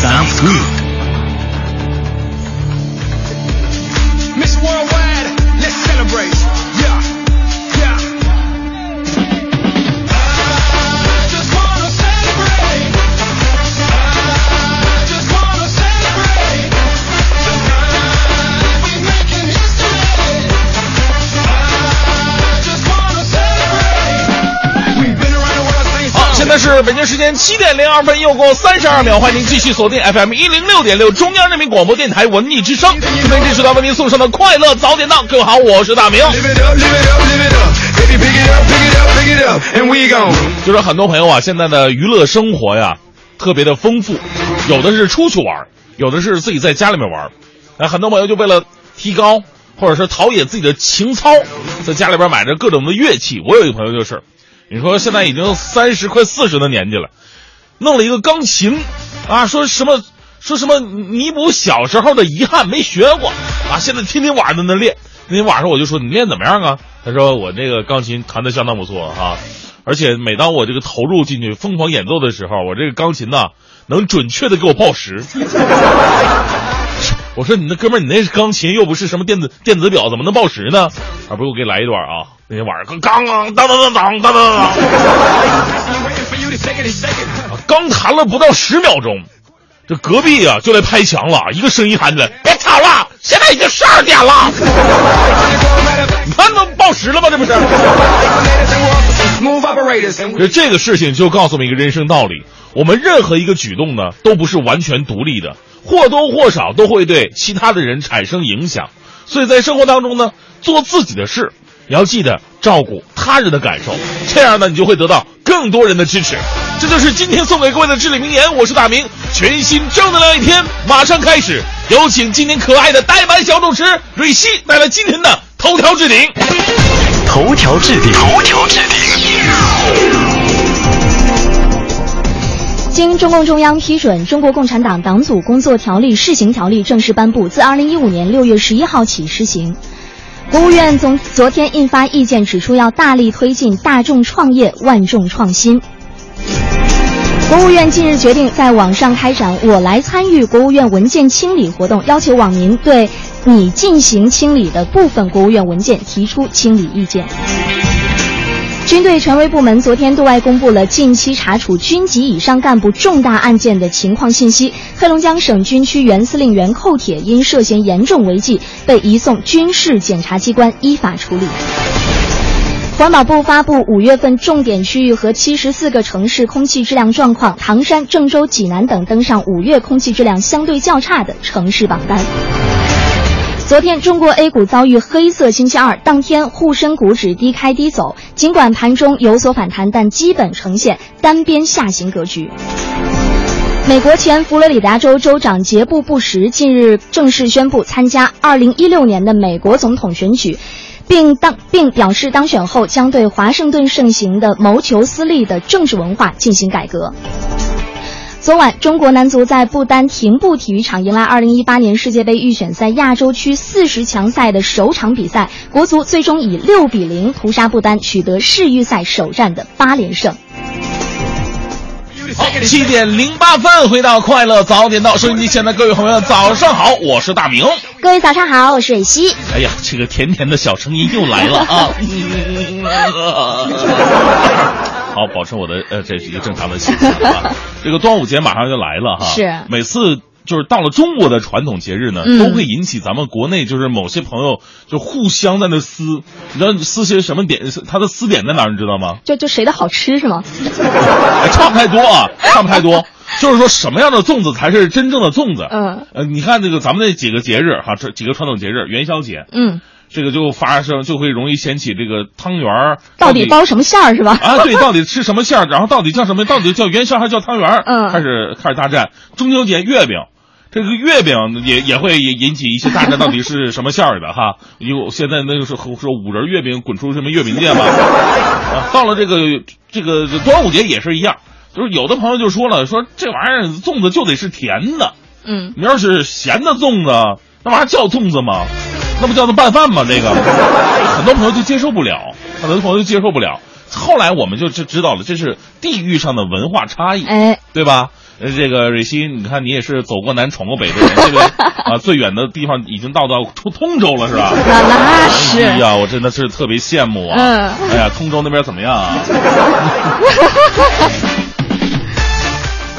South Group. 在是北京时间七点零二分，又过三十二秒，欢迎您继续锁定 FM 一零六点六中央人民广播电台文艺之声，这边继续来为您送上的快乐早点到。各位好，我是大明。就是很多朋友啊，现在的娱乐生活呀，特别的丰富，有的是出去玩，有的是自己在家里面玩。那很多朋友就为了提高或者是陶冶自己的情操，在家里边买着各种的乐器。我有一个朋友就是，你说现在已经三十快四十的年纪了，弄了一个钢琴，啊，说什么说什么弥补小时候的遗憾没学过啊，现在天天晚上在那练。那天晚上我就说你练怎么样啊？他说我这个钢琴弹得相当不错啊，而且每当我这个投入进去疯狂演奏的时候，我这个钢琴呐能准确的给我报时。我说你那哥们儿，你那是钢琴又不是什么电子电子表，怎么能报时呢？啊，不是我给你来一段啊，那天晚上刚刚当当当当当当当。Waiting for you to take it in second. 刚弹了不到十秒钟，这隔壁啊就来拍墙了，一个声音喊起来：“别吵了，现在已经十二点了。”你看都报时了吗？这不是？这这个事情就告诉我们一个人生道理：我们任何一个举动呢，都不是完全独立的，或多或少都会对其他的人产生影响。所以在生活当中呢，做自己的事，也要记得照顾他人的感受，这样呢，你就会得到更多人的支持。这就是今天送给各位的至理名言。我是大明，全新正能量一天马上开始，有请今天可爱的呆板小主持瑞希带来今天的头条置顶。头条置顶，头条置经中共中央批准，《中国共产党党组工作条例（试行条例）》正式颁布，自二零一五年六月十一号起施行。国务院总昨天印发意见，指出要大力推进大众创业、万众创新。国务院近日决定在网上开展“我来参与国务院文件清理”活动，要求网民对你进行清理的部分国务院文件提出清理意见。军队权威部门昨天对外公布了近期查处军级以上干部重大案件的情况信息。黑龙江省军区原司令员寇铁因涉嫌严重违纪，被移送军事检察机关依法处理。环保部发布五月份重点区域和七十四个城市空气质量状况，唐山、郑州、济南等登上五月空气质量相对较差的城市榜单。昨天，中国 A 股遭遇黑色星期二，当天沪深股指低开低走，尽管盘中有所反弹，但基本呈现单边下行格局。美国前佛罗里达州州长杰布·布什近日正式宣布参加2016年的美国总统选举，并当并表示当选后将对华盛顿盛行的谋求私利的政治文化进行改革。昨晚，中国男足在不丹廷布体育场迎来2018年世界杯预选赛亚洲区四十强赛的首场比赛，国足最终以六比零屠杀不丹，取得世预赛首战的八连胜。好，七点零八分，回到快乐早点到，收音机前的各位朋友，早上好，我是大明。各位早上好，我是蕊希。哎呀，这个甜甜的小声音又来了啊！好，保持我的呃，这是一个正常的心情啊。这个端午节马上就来了哈，是每次就是到了中国的传统节日呢，嗯都会引起咱们国内就是某些朋友就互相在那撕，你知道撕些什么点？他的撕点在哪儿？你知道吗？就就谁的好吃是吗？哎差不太多啊，差不太多。就是说，什么样的粽子才是真正的粽子？嗯，呃，你看这个咱们那几个节日哈，这几个传统节日，元宵节，嗯，这个就发生就会容易掀起这个汤圆儿到底包什么馅儿是吧？啊，对，到底吃什么馅儿，然后到底叫什么？到底叫元宵还是叫汤圆儿？嗯开始开始大战。中秋节月饼。这个月饼也也会引起一些大战，到底是什么馅儿的哈？有现在那就是说五仁月饼滚出什么月饼界嘛？啊，到了这个这个端午节也是一样，就是有的朋友就说了，说这玩意儿粽子就得是甜的，嗯，你要是咸的粽子，那玩意儿叫粽子吗？那不叫做拌饭吗？这个很多朋友就接受不了，很多朋友就接受不了。后来我们就知知道了，这是地域上的文化差异，哎，对吧？呃，这个蕊希，你看你也是走过南闯过北的人，对不对？啊，最远的地方已经到到通通州了，是吧？那那是哎呀，我真的是特别羡慕啊！嗯哎呀，通州那边怎么样啊？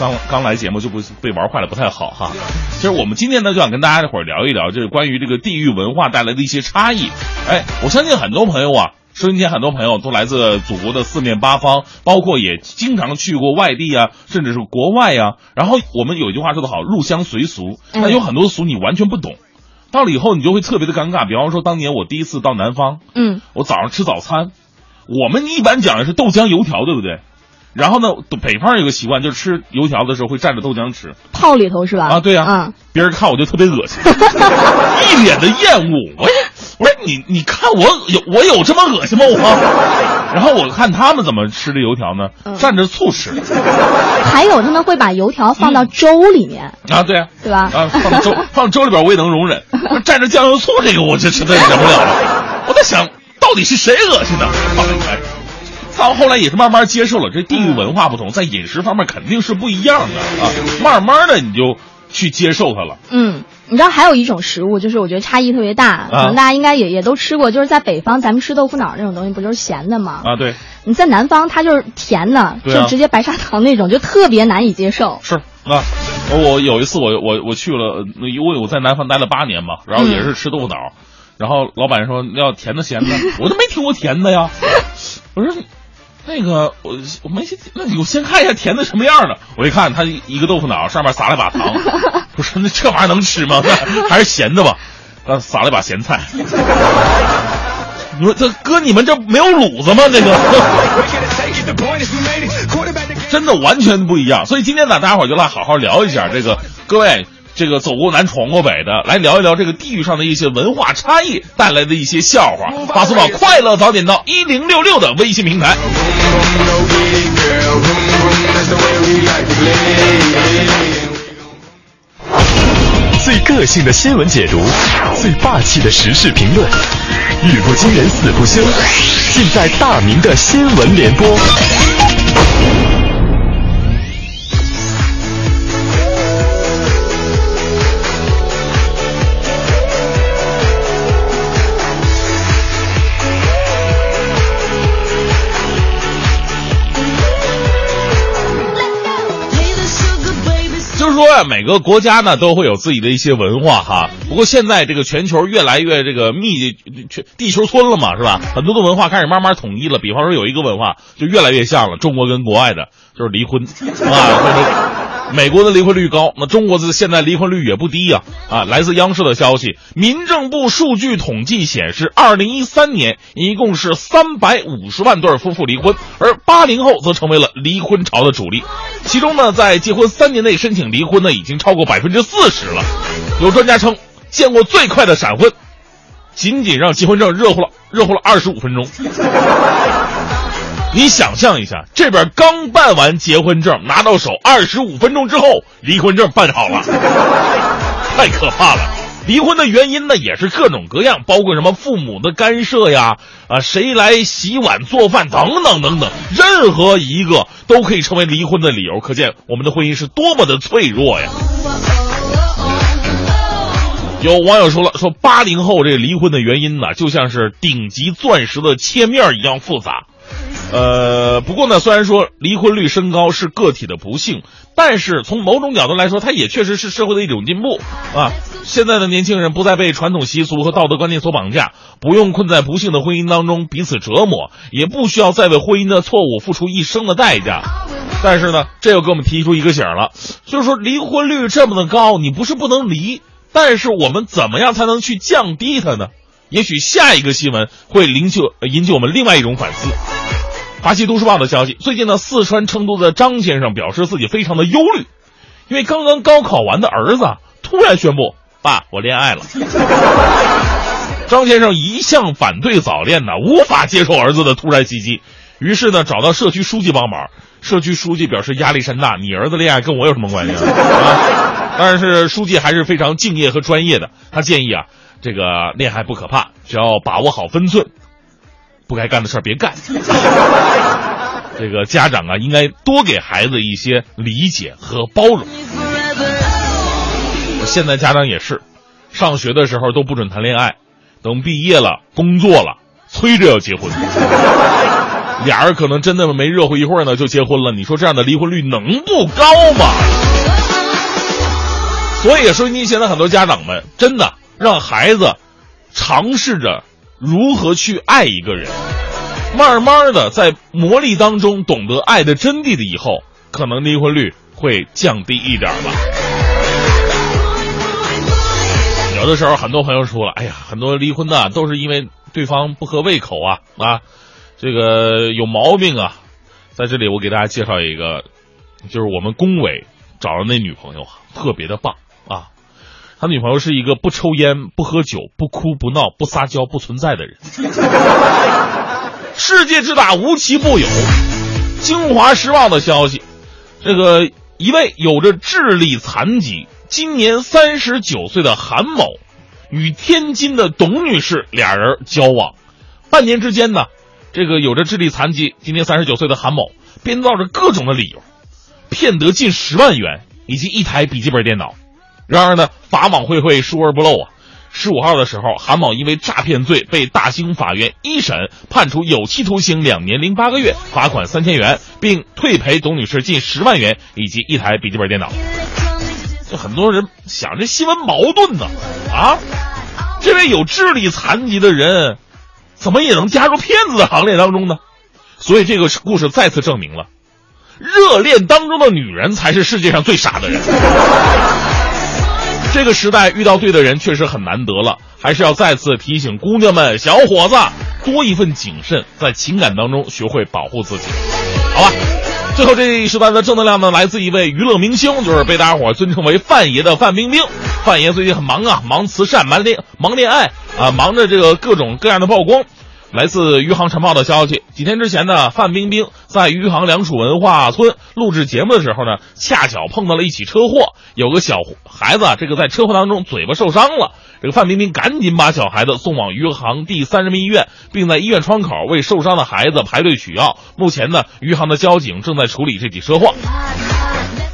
刚刚来节目就不被玩坏了，不太好哈。其实我们今天呢，就想跟大家伙儿聊一聊，就是关于这个地域文化带来的一些差异。哎，我相信很多朋友啊，收音机前很多朋友都来自祖国的四面八方，包括也经常去过外地啊，甚至是国外呀、然后我们有一句话说得好，入乡随俗，嗯那有很多俗你完全不懂。到了以后，你就会特别的尴尬。比方说，当年我第一次到南方，嗯，我早上吃早餐，我们一般讲的是豆浆油条，对不对？然后呢，北方有个习惯，就是吃油条的时候会蘸着豆浆吃泡里头是吧？啊，对呀、嗯，别人看我就特别恶心，一脸的厌恶。我我说你你看我有我有这么恶心吗我？然后我看他们怎么吃这油条呢？嗯蘸着醋吃还有他们会把油条放到粥里面，啊，对呀、对吧？啊，放粥放粥里边我也能容忍，蘸着酱油醋这个我这实在忍不了了。我在想，到底是谁恶心的？后来，到后来也是慢慢接受了，这地域文化不同，在饮食方面肯定是不一样的啊。慢慢的你就去接受它了。嗯，你知道还有一种食物，就是我觉得差异特别大，可能大家应该也也都吃过，就是在北方咱们吃豆腐脑那种东西，不就是咸的吗？啊，对，你在南方它就是甜的，啊就直接白砂糖那种，就特别难以接受。是啊。我有一次我我我去了，因为我在南方待了八年嘛，然后也是吃豆腐脑，然后老板说要甜的咸的，我都没听过甜的呀。我说那个我我没那你我先看一下甜的什么样的。我一看，他一个豆腐脑上面撒了把糖，我说那这玩意儿能吃吗？还是咸的吧。呃，撒了一把咸菜。你说这哥你们这没有卤子吗？这个。真的完全不一样。所以今天呢，大家伙儿就来好好聊一下这个各位。这个走过南闯过北的，来聊一聊这个地域上的一些文化差异带来的一些笑话，发送到快乐早点到一零六六的微信平台。最个性的新闻解读，最霸气的时事评论，语不惊人死不休，尽在大明的新闻联播。每个国家呢都会有自己的一些文化哈。不过现在这个全球越来越这个密，全地球村了嘛，是吧？很多的文化开始慢慢统一了。比方说有一个文化就越来越像了，中国跟国外的就是离婚啊，就是美国的离婚率高，那中国的现在离婚率也不低呀、啊。来自央视的消息，民政部数据统计显示，二零一三年一共是三百五十万对夫妇离婚，而八零后则成为了离婚潮的主力。其中呢，在结婚三年内申请离婚的，已经超过百分之四十了。有专家称，见过最快的闪婚，仅仅让结婚证热乎了热乎了二十五分钟。你想象一下，这边刚办完结婚证，拿到手，二十五分钟之后，离婚证办好了，太可怕了。离婚的原因呢，也是各种各样，包括什么父母的干涉呀，啊，谁来洗碗做饭等等等等，任何一个都可以成为离婚的理由。可见我们的婚姻是多么的脆弱呀！有网友说了，说八零后这离婚的原因呢，就像是顶级钻石的切面一样复杂。呃，不过呢，虽然说离婚率升高是个体的不幸，但是从某种角度来说，它也确实是社会的一种进步啊。现在的年轻人不再被传统习俗和道德观念所绑架，不用困在不幸的婚姻当中彼此折磨，也不需要再为婚姻的错误付出一生的代价。但是呢，这又给我们提出一个醒儿了，就是说离婚率这么的高，你不是不能离，但是我们怎么样才能去降低它呢？也许下一个新闻会引起引起我们另外一种反思。华西都市报的消息，最近呢，四川成都的张先生表示自己非常的忧虑，因为刚刚高考完的儿子突然宣布：“爸，我恋爱了。” 张先生一向反对早恋呢，无法接受儿子的突然袭击，于是呢，找到社区书记帮忙。社区书记表示压力山大，你儿子恋爱跟我有什么关系啊？啊但是书记还是非常敬业和专业的，他建议啊，这个恋爱不可怕，只要把握好分寸，不该干的事儿别干。这个家长啊，应该多给孩子一些理解和包容。现在家长也是，上学的时候都不准谈恋爱，等毕业了工作了，催着要结婚。俩人可能真的没热乎一会儿呢就结婚了，你说这样的离婚率能不高吗？所以收音机前的很多家长们，真的让孩子尝试着如何去爱一个人，慢慢的在磨砺当中懂得爱的真谛的以后，可能离婚率会降低一点吧。有的时候，很多朋友说了，哎呀，很多离婚的都是因为对方不合胃口啊啊，这个有毛病啊。在这里，我给大家介绍一个，就是我们龚伟找的那女朋友啊，特别的棒。他女朋友是一个不抽烟、不喝酒、不哭不闹、不撒娇、不存在的人。世界之大，无奇不有。京华时报的消息，这个一位有着智力残疾、今年三十九岁的韩某，与天津的董女士俩人交往，半年之间呢，这个有着智力残疾、今年三十九岁的韩某，编造着各种的理由，骗得近十万元以及一台笔记本电脑。然而呢，法网恢恢，疏而不漏啊。十五号的时候，韩某因为诈骗罪被大兴法院一审判处有期徒刑两年零八个月，罚款三千元，并退赔董女士近十万元以及一台笔记本电脑。就很多人想，这新闻矛盾呢？啊，这位有智力残疾的人，怎么也能加入骗子的行列当中呢？所以这个故事再次证明了，热恋当中的女人才是世界上最傻的人。这个时代遇到对的人确实很难得了，还是要再次提醒姑娘们、小伙子多一份谨慎，在情感当中学会保护自己，好吧？最后这一时段的正能量呢，来自一位娱乐明星，就是被大家伙尊称为范爷的范冰冰。范爷最近很忙啊，忙慈善、忙恋、忙恋爱啊，忙着这个各种各样的曝光。来自余杭晨报的消息，几天之前呢，范冰冰在余杭良渚文化村录制节目的时候呢，恰巧碰到了一起车祸，有个小孩子这个在车祸当中嘴巴受伤了，这个范冰冰赶紧把小孩子送往余杭第三人民医院，并在医院窗口为受伤的孩子排队取药。目前呢，余杭的交警正在处理这起车祸。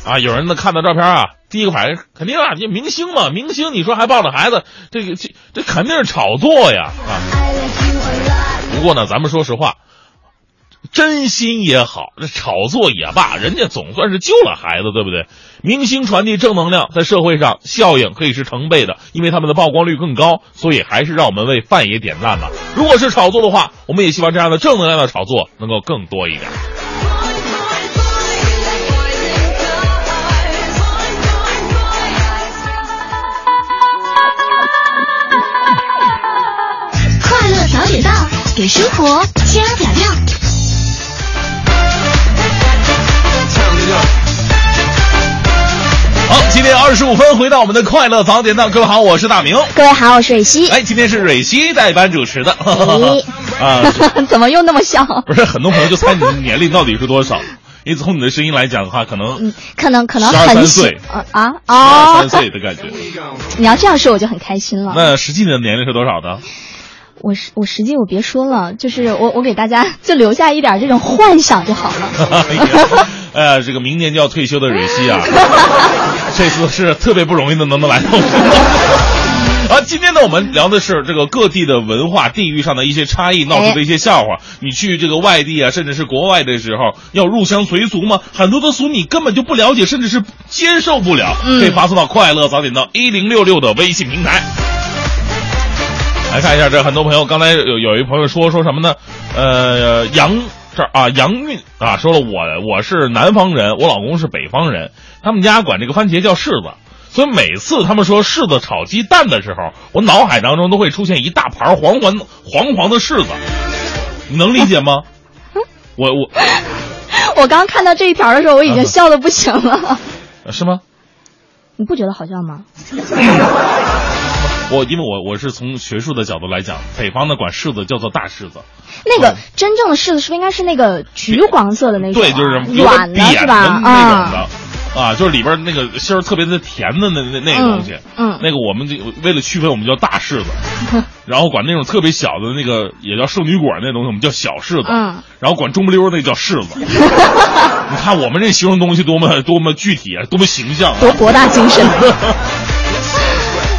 啊，有人呢看到照片啊，第一个反应肯定啊，这明星嘛，明星你说还抱着孩子，这个这这肯定是炒作呀啊！不过呢，咱们说实话，真心也好，这炒作也罢，人家总算是救了孩子，对不对？明星传递正能量，在社会上效应可以是成倍的，因为他们的曝光率更高，所以还是让我们为范爷点赞吧。如果是炒作的话，我们也希望这样的正能量的炒作能够更多一点。早点到，给生活加点料。好，今天二十五分回到我们的快乐早点到，各位好，我是大明。各位好，我是蕊希。哎，今天是蕊希代班主持的。啊，怎么又那么像？不是很多朋友就猜你的年龄到底是多少？因为从你的声音来讲的话，可能嗯，可能可能十二三岁啊啊十三！岁的感觉。你要这样说，我就很开心了。那实际的年龄是多少呢？我实我实际我别说了，就是我我给大家 就留下一点这种幻想就好了。哎呀，这个明年就要退休的蕊希啊，这次是特别不容易的能能来到我们。啊，今天呢，我们聊的是这个各地的文化、地域上的一些差异闹出的一些笑话。你去这个外地啊，甚至是国外的时候，要入乡随俗吗？很多的俗你根本就不了解，甚至是接受不了。可以发送到快乐早点到一零六六的微信平台。来看一下，这很多朋友刚才有有一朋友说说什么呢？呃，杨这儿啊，杨运啊，说了我我是南方人，我老公是北方人，他们家管这个番茄叫柿子。所以每次他们说柿子炒鸡蛋的时候，我脑海当中都会出现一大盘黄黄黄黄的柿子，你能理解吗？我我 我刚看到这一条的时候，我已经笑的不行了。是吗？你不觉得好笑吗？我因为我我是从学术的角度来讲，北方的管柿子叫做大柿子，那个真正的柿子是不是应该是那个橘黄色的那种啊？对，就是有点软的？那种的啊，。啊，就是里边那个芯儿特别的甜的那那那个东西，嗯嗯那个我们就为了区分，我们叫大柿子，然后管那种特别小的那个也叫圣女果那东西，我们叫小柿子，嗯，然后管中不溜儿那叫柿子。你看我们这形容东西多么多么具体啊，多么形象啊！多博大精深。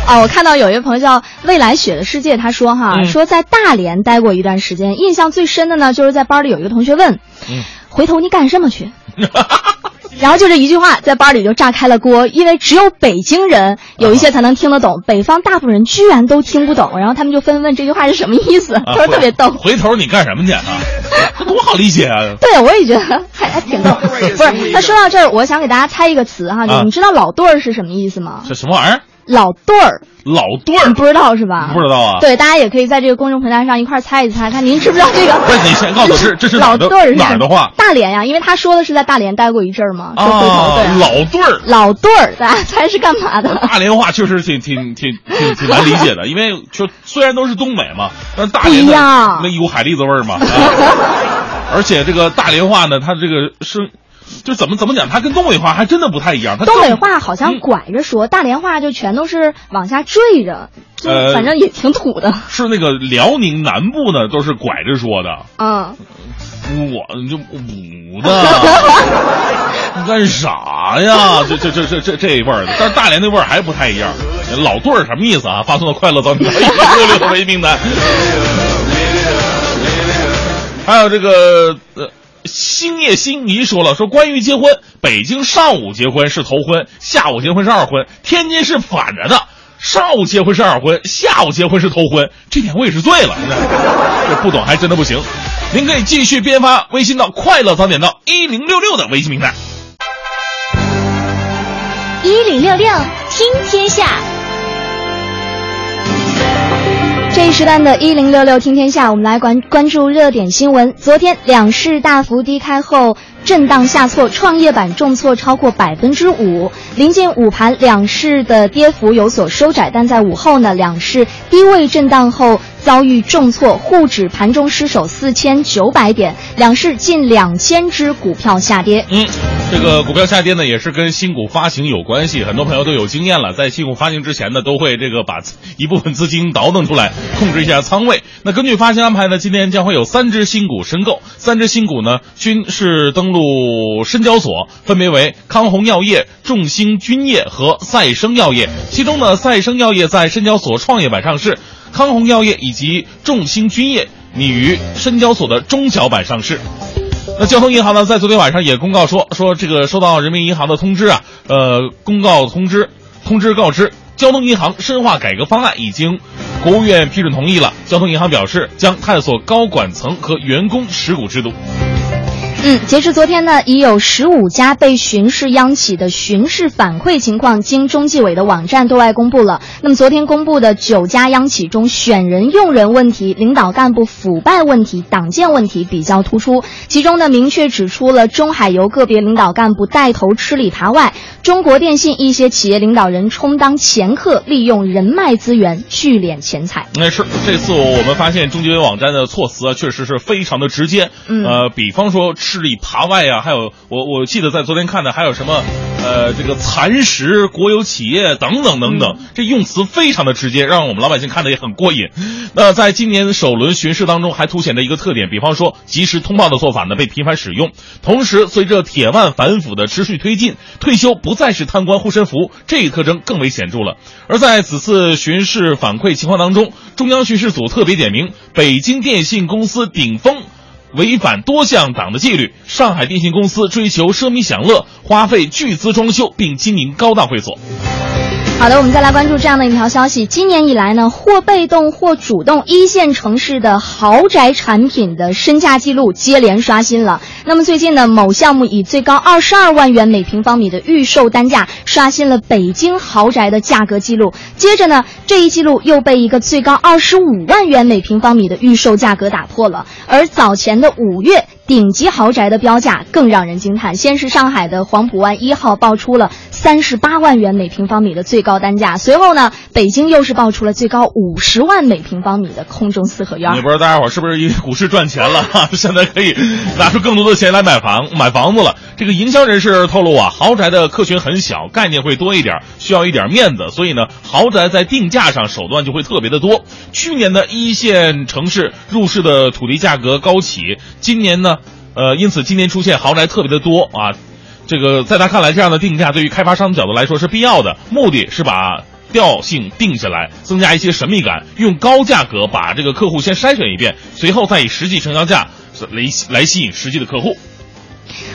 啊，我看到有一个朋友叫未来雪的世界，他说哈，嗯说在大连待过一段时间，印象最深的呢，就是在班里有一个同学问，嗯回头你干什么去？然后就这一句话，在班里就炸开了锅，因为只有北京人有一些才能听得懂，北方大部分人居然都听不懂，然后他们就纷纷问这句话是什么意思，啊他说特别逗。回头你干什么去啊？这 多好理解啊！对，我也觉得还还挺逗。不是，那说到这儿，我想给大家猜一个词哈，啊你知道“老对儿”是什么意思吗？这什么玩意儿？老对儿，老对儿你？不知道是吧？不知道啊对，大家也可以在这个公众平台上一块猜一猜，看您知不知道这个。不是你先告诉我是这是哪老对儿是哪儿的话大连呀，因为他说的是在大连待过一阵儿嘛，说回头啊对啊。，老对儿。老对儿，大家猜是干嘛的？大连话确实挺挺挺挺挺难理解的，因为就虽然都是东北嘛，但是大连不一样那一股海蛎子味儿嘛。啊 而且这个大连话呢，它这个声，就怎么怎么讲，它跟东北话还真的不太一样。它东北话好像嗯拐着说，大连话就全都是往下坠着，就呃反正也挺土的。是那个辽宁南部呢，都是拐着说的。嗯，我就捂的，你 干啥呀？这这这这这这味儿的，但是大连那味儿还不太一样。老对儿什么意思啊？发送到快乐早点到一六六的微名单。还有这个呃，星夜心怡说了，说关于结婚，北京上午结婚是头婚，下午结婚是二婚，天津是反着的。上午结婚是二婚，下午结婚是头婚，这点我也是醉了。这不懂还真的不行。您可以继续编发微信到“快乐早点到一零六六”的微信平台。一零六六听天下，一时段的“一零六六听天下”，我们来关关注热点新闻。昨天两市大幅低开后，震荡下挫，创业板重挫超过百分之五。临近午盘，两市的跌幅有所收窄，但在午后呢，两市低位震荡后遭遇重挫，沪指盘中失守四千九百点，两市近两千只股票下跌。嗯，这个股票下跌呢，也是跟新股发行有关系。很多朋友都有经验了，在新股发行之前呢，都会这个把一部分资金倒腾出来，控制一下仓位。那根据发行安排呢，今天将会有三只新股申购，三只新股呢均是登陆深交所，分别为康弘药业、众兴君业和赛生药业。其中呢，赛生药业在深交所创业板上市，康弘药业以及众兴君业拟于深交所的中小板上市。那交通银行呢，在昨天晚上也公告说，说这个收到人民银行的通知啊，呃，公告通知，通知告知，交通银行深化改革方案已经国务院批准同意了。交通银行表示，将探索高管层和员工持股制度。嗯，截至昨天呢，已有十五家被巡视央企的巡视反馈情况，经中纪委的网站对外公布了。那么昨天公布的九家央企中，选人用人问题、领导干部腐败问题、党建问题比较突出。其中呢，明确指出了中海油个别领导干部带头吃里扒外，中国电信一些企业领导人充当掮客，利用人脉资源聚敛钱财。那是这次我们发现中纪委网站的措辞啊，确实是非常的直接。嗯呃，比方说吃里扒外呀、还有我我记得在昨天看的还有什么，呃，这个蚕食国有企业等等等等，这用词非常的直接，让我们老百姓看的也很过瘾。那在今年首轮巡视当中，还凸显着一个特点，比方说及时通报的做法呢被频繁使用，同时随着铁腕反腐的持续推进，退休不再是贪官护身符，这一特征更为显著了。而在此次巡视反馈情况当中，中央巡视组特别点名北京电信公司顶峰。违反多项党的纪律，上海电信公司追求奢靡享乐，花费巨资装修并经营高档会所。好的，我们再来关注这样的一条消息。今年以来呢，或被动或主动，一线城市的豪宅产品的身价记录接连刷新了。那么最近呢，某项目以最高二十二万元每平方米的预售单价刷新了北京豪宅的价格记录。接着呢，这一记录又被一个最高二十五万元每平方米的预售价格打破了。而早前的五月，顶级豪宅的标价更让人惊叹。先是上海的黄浦湾一号爆出了三十八万元每平方米的最高单价，随后呢，北京又是爆出了最高五十万每平方米的空中四合院。也不知道大家伙是不是因为股市赚钱了，现在可以拿出更多的钱来买房买房子了。这个营销人士透露啊，豪宅的客群很小，概念会多一点，需要一点面子，所以呢，豪宅在定价上手段就会特别的多。去年的一线城市入市的土地价格高起，今年呢，呃，因此今年出现豪宅特别的多啊。这个在他看来，这样的定价对于开发商的角度来说是必要的，目的是把调性定下来，增加一些神秘感，用高价格把这个客户先筛选一遍，随后再以实际成交价来来吸引实际的客户。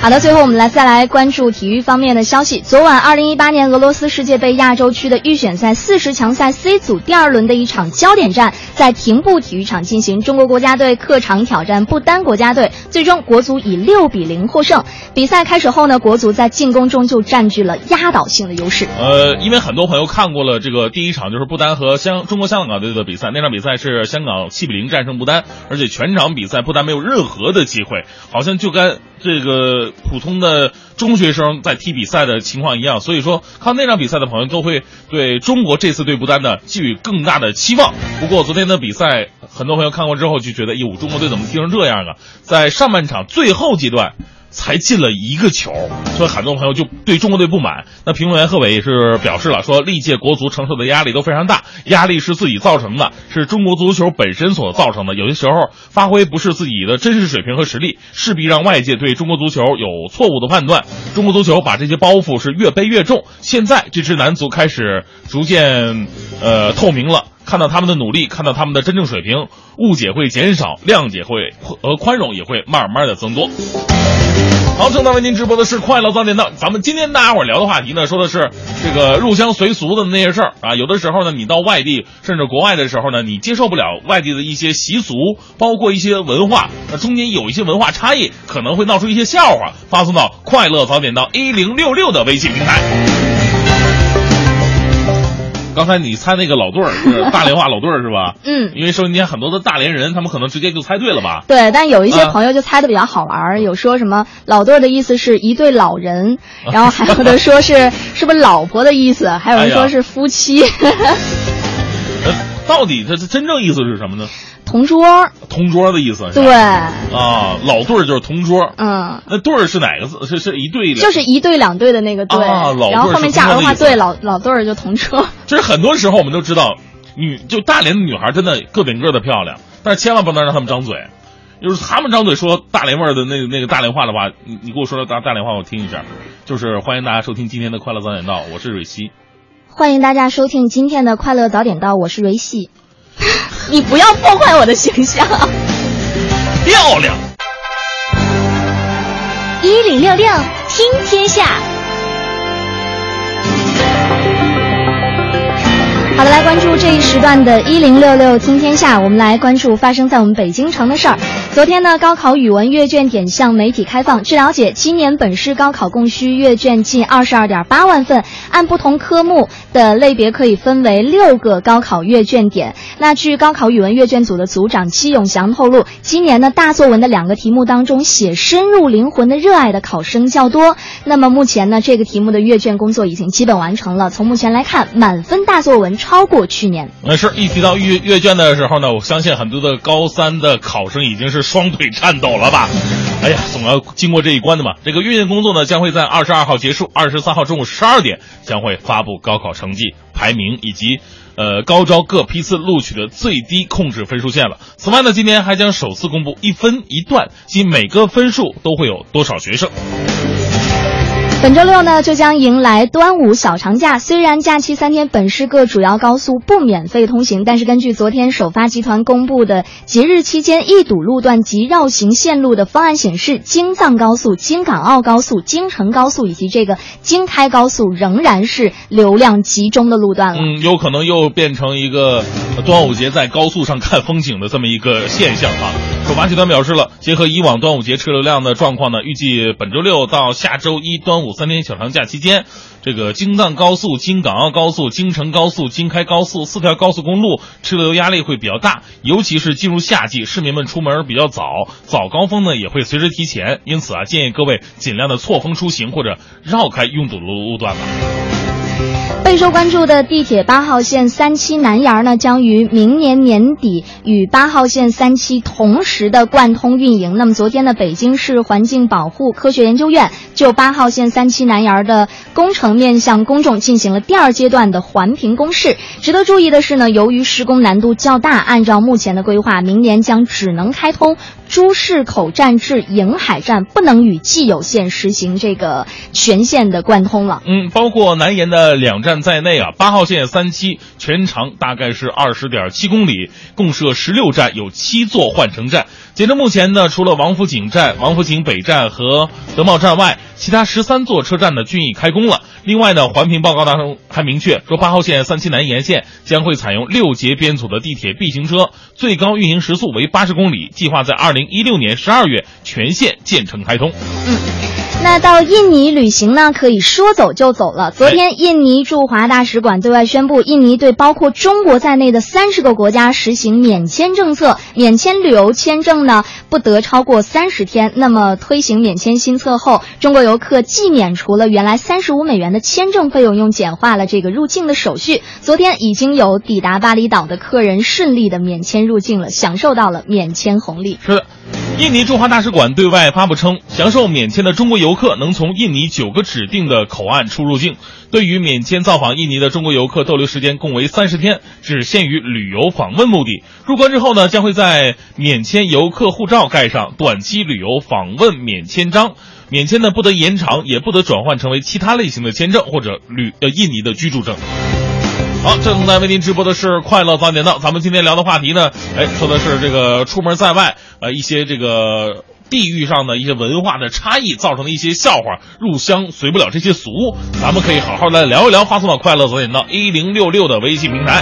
好的，最后我们来再来关注体育方面的消息。昨晚，二零一八年俄罗斯世界杯亚洲区的预选赛四十强赛 C 组第二轮的一场焦点战在廷布体育场进行，中国国家队客场挑战不丹国家队，最终国足以六比零获胜。比赛开始后呢，国足在进攻中就占据了压倒性的优势。呃，因为很多朋友看过了这个第一场，就是不丹和香中国香港队的比赛，那场比赛是香港七比零战胜不丹，而且全场比赛不丹没有任何的机会，好像就跟这个呃普通的中学生在踢比赛的情况一样。所以说，看那场比赛的朋友都会对中国这次对不丹呢寄予更大的期望。不过昨天的比赛，很多朋友看过之后就觉得，哟，中国队怎么踢成这样啊？在上半场最后阶段。才进了一个球，所以很多朋友就对中国队不满。那评论员贺伟也是表示了，说历届国足承受的压力都非常大，压力是自己造成的，是中国足球本身所造成的。有些时候发挥不是自己的真实水平和实力，势必让外界对中国足球有错误的判断。中国足球把这些包袱是越背越重。现在这支男足开始逐渐呃透明了。看到他们的努力，看到他们的真正水平，误解会减少，谅解会和宽容也会慢慢的增多。好，正在为您直播的是快乐早点到。咱们今天大家伙聊的话题呢，说的是这个入乡随俗的那些事儿啊。有的时候呢，你到外地甚至国外的时候呢，你接受不了外地的一些习俗，包括一些文化，那中间有一些文化差异，可能会闹出一些笑话。发送到快乐早点到一零六六的微信平台。刚才你猜那个老对儿是大连话老对儿是吧？嗯，因为收音机很多的大连人，他们可能直接就猜对了吧？对，但有一些朋友就猜的比较好玩儿，有说什么老对儿的意思是一对老人，然后还有的说是 是不是老婆的意思，还有人说是夫妻。呃，到底它的真正意思是什么呢？同桌。同桌的意思是？对。啊，老对儿就是同桌。嗯。那对儿是哪个字？是是一对就是一对两对的那个对。啊，老对儿然后后面加儿化对，老老对儿就同桌。其实很多时候我们都知道，女就大连的女孩真的个顶个的漂亮，但是千万不能让他们张嘴，就是他们张嘴说大连味儿的那那个大连话的话，你你给我说说大大连话我听一下。就是欢迎大家收听今天的快乐早点到，我是蕊希。欢迎大家收听今天的快乐早点到，我是蕊希。你不要破坏我的形象。漂亮。一零六六听天下。好的，来关注这一时段的“一零六六听天下”，我们来关注发生在我们北京城的事儿。昨天呢，高考语文阅卷点向媒体开放。据了解，今年本市高考共需阅卷近二十二点八万份，按不同科目的类别可以分为六个高考阅卷点。那据高考语文阅卷组的组长戚永祥透露，今年呢大作文的两个题目当中，写深入灵魂的热爱的考生较多。那么目前呢，这个题目的阅卷工作已经基本完成了。从目前来看，满分大作文。超过去年，没事。一提到阅阅卷的时候呢，我相信很多的高三的考生已经是双腿颤抖了吧？哎呀，总要经过这一关的嘛。这个阅卷工作呢，将会在二十二号结束，二十三号中午十二点将会发布高考成绩排名以及呃高招各批次录取的最低控制分数线了。此外呢，今年还将首次公布一分一段及每个分数都会有多少学生。本周六呢，就将迎来端午小长假。虽然假期三天本市各主要高速不免费通行，但是根据昨天首发集团公布的节日期间易堵路段及绕行线路的方案显示，京藏高速、京港澳高速、京承高速以及这个京开高速仍然是流量集中的路段了。嗯，有可能又变成一个端午节在高速上看风景的这么一个现象啊。首发集团表示了，结合以往端午节车流量的状况呢，预计本周六到下周一端午三天小长假期间，这个京藏高速、京港澳高速、京承高速、京开高速四条高速公路车流压力会比较大，尤其是进入夏季，市民们出门比较早，早高峰呢也会随之提前，因此啊，建议各位尽量的错峰出行或者绕开拥堵路路段吧。备受关注的地铁八号线三期南沿呢，将于明年年底与八号线三期同时的贯通运营。那么昨天呢，北京市环境保护科学研究院就八号线三期南沿的工程面向公众进行了第二阶段的环评公示。值得注意的是呢，由于施工难度较大，按照目前的规划，明年将只能开通珠市口站至颍海站，不能与既有线实行这个全线的贯通了。嗯，包括南沿的呃两站在内啊，八号线三期全长大概是二十点七公里，共设十六站，有七座换乘站。截至目前呢，除了王府井站、王府井北站和德茂站外，其他十三座车站呢均已开工了。另外呢，环评报告当中还明确说，八号线三期南沿线将会采用六节编组的地铁 B 型车，最高运行时速为八十公里，计划在二零一六年十二月全线建成开通。嗯那到印尼旅行呢，可以说走就走了。昨天，印尼驻华大使馆对外宣布，印尼对包括中国在内的三十个国家实行免签政策，免签旅游签证呢不得超过三十天。那么推行免签新策后，中国游客既免除了原来三十五美元的签证费用，又简化了这个入境的手续。昨天已经有抵达巴厘岛的客人顺利的免签入境了，享受到了免签红利。是的，印尼驻华大使馆对外发布称，享受免签的中国游客能从印尼九个指定的口岸出入境。对于免签造访印尼的中国游客，逗留时间共为三十天，只限于旅游访问目的。入关之后呢，将会在免签游客护照盖上短期旅游访问免签章。免签呢不得延长，也不得转换成为其他类型的签证或者旅呃印尼的居住证。好，正在为您直播的是快乐早点到。咱们今天聊的话题呢，哎，说的是这个出门在外，呃，一些这个地域上的一些文化的差异造成的一些笑话，入乡随不了这些俗，咱们可以好好来聊一聊。发送到快乐早点到一零六六的微信平台。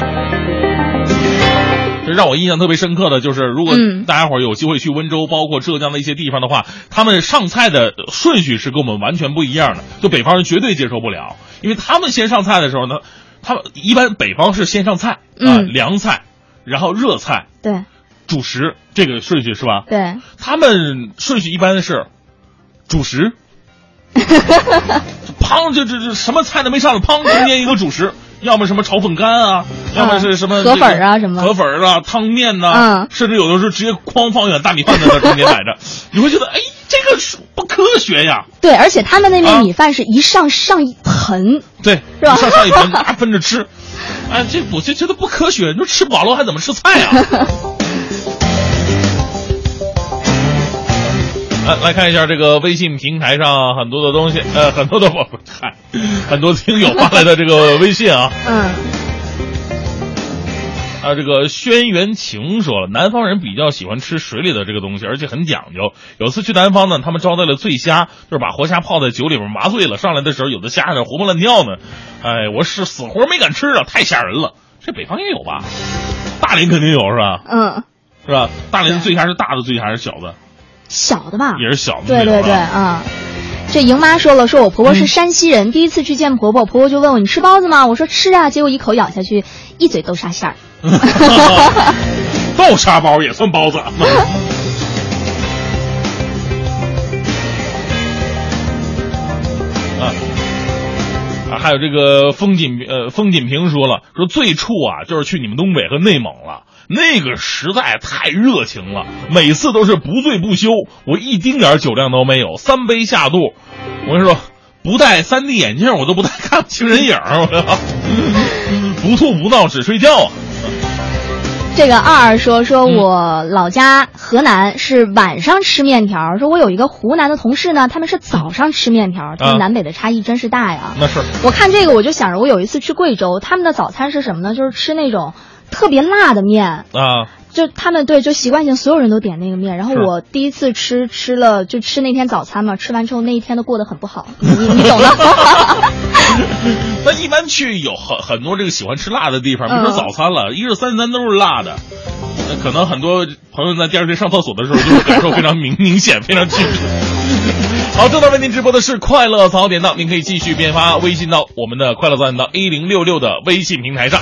这让我印象特别深刻的就是，如果嗯大家伙儿有机会去温州，包括浙江的一些地方的话，他们上菜的顺序是跟我们完全不一样的，就北方人绝对接受不了，因为他们先上菜的时候呢，他们一般北方是先上菜啊、嗯凉菜，然后热菜、对。主食这个顺序是吧？对，他们顺序一般是主食，砰，就这这什么菜都没上了，砰，中间一个主食，要么什么炒粉干啊，要么是什么河粉啊什么河粉儿啊，汤面呐、嗯甚至有的时候直接哐放一碗大米饭在那中间摆着，你会觉得哎，这个不科学呀。对，而且他们那啊边米饭是一上上一盆，对，是吧上上一盆，大 分着吃，哎，这我就觉得不科学。你说吃饱了还怎么吃菜啊？来来看一下这个微信平台上很多的东西，呃，很多的我嗨，很多听友发来的这个微信啊，嗯，啊，这个轩辕晴说了，南方人比较喜欢吃水里的这个东西，而且很讲究。有次去南方呢，他们招待了醉虾，就是把活虾泡在酒里边麻醉了，上来的时候有的虾还在活蹦乱跳呢。哎，我是死活没敢吃啊，太吓人了。这北方也有吧？大连肯定有是吧？嗯，是吧？大连的醉虾是大的醉虾还是小的？小的吧？也是小的对对对，啊。这莹妈说了，说我婆嗯婆是山西人，第一次去见婆婆，婆婆就问我你吃包子吗？我说吃啊，结果一口咬下去，一嘴豆沙馅儿。豆沙包也算包子。啊啊，还有这个风景呃风景平说了，说最怵啊就是去你们东北和内蒙了，那个实在太热情了，每次都是不醉不休，我一丁点儿酒量都没有，三杯下肚，我跟你说。不戴 3D 眼镜，我都不 带看不清人影。我说，不吐不闹只睡觉啊。这个二二说说我老家河南是晚上吃面条，说我有一个湖南的同事呢，他们是早上吃面条，他说啊南北的差异真是大呀。那是我看这个我就想着，我有一次去贵州，他们的早餐是什么呢？就是吃那种特别辣的面，啊，就他们对就习惯性所有人都点那个面。然后我第一次吃吃了就吃那天早餐嘛，吃完之后那一天都过得很不好，你你懂的。那一般去有很很多这个喜欢吃辣的地方，别说嗯早餐了，一日三餐都是辣的。那可能很多朋友在第二天上厕所的时候，就会感受非常明明显，非常具体。好，正在为您直播的是快乐早点到，您可以继续编发微信到我们的快乐早点到一零六六的微信平台上。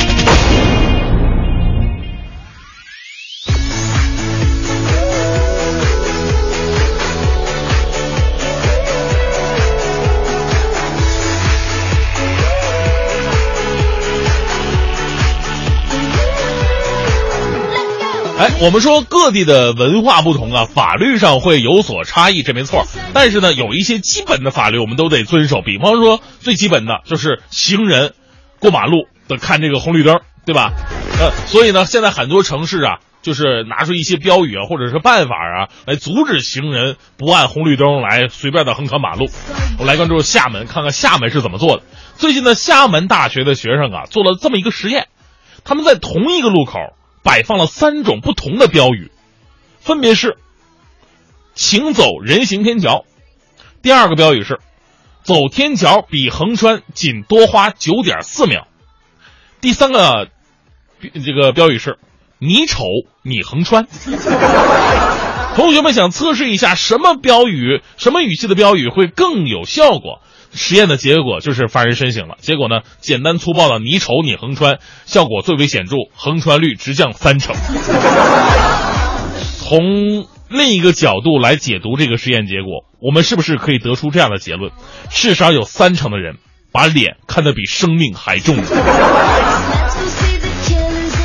哎，我们说各地的文化不同啊，法律上会有所差异，这没错。但是呢，有一些基本的法律我们都得遵守，比方说最基本的就是行人过马路得看这个红绿灯，对吧？呃，所以呢，现在很多城市啊，就是拿出一些标语啊，或者是办法啊，来阻止行人不按红绿灯来随便的横穿马路。我来关注厦门，看看厦门是怎么做的。最近呢，厦门大学的学生啊，做了这么一个实验，他们在同一个路口摆放了三种不同的标语，分别是“请走人行天桥”，第二个标语是“走天桥比横穿仅多花九点四秒”，第三个这个标语是“你丑你横穿”。同学们想测试一下什么标语、什么语气的标语会更有效果。实验的结果就是发人深省了。结果呢，简单粗暴的“你丑你横穿”效果最为显著，横穿率直降三成。从另一个角度来解读这个实验结果，我们是不是可以得出这样的结论？至少有三成的人把脸看得比生命还重。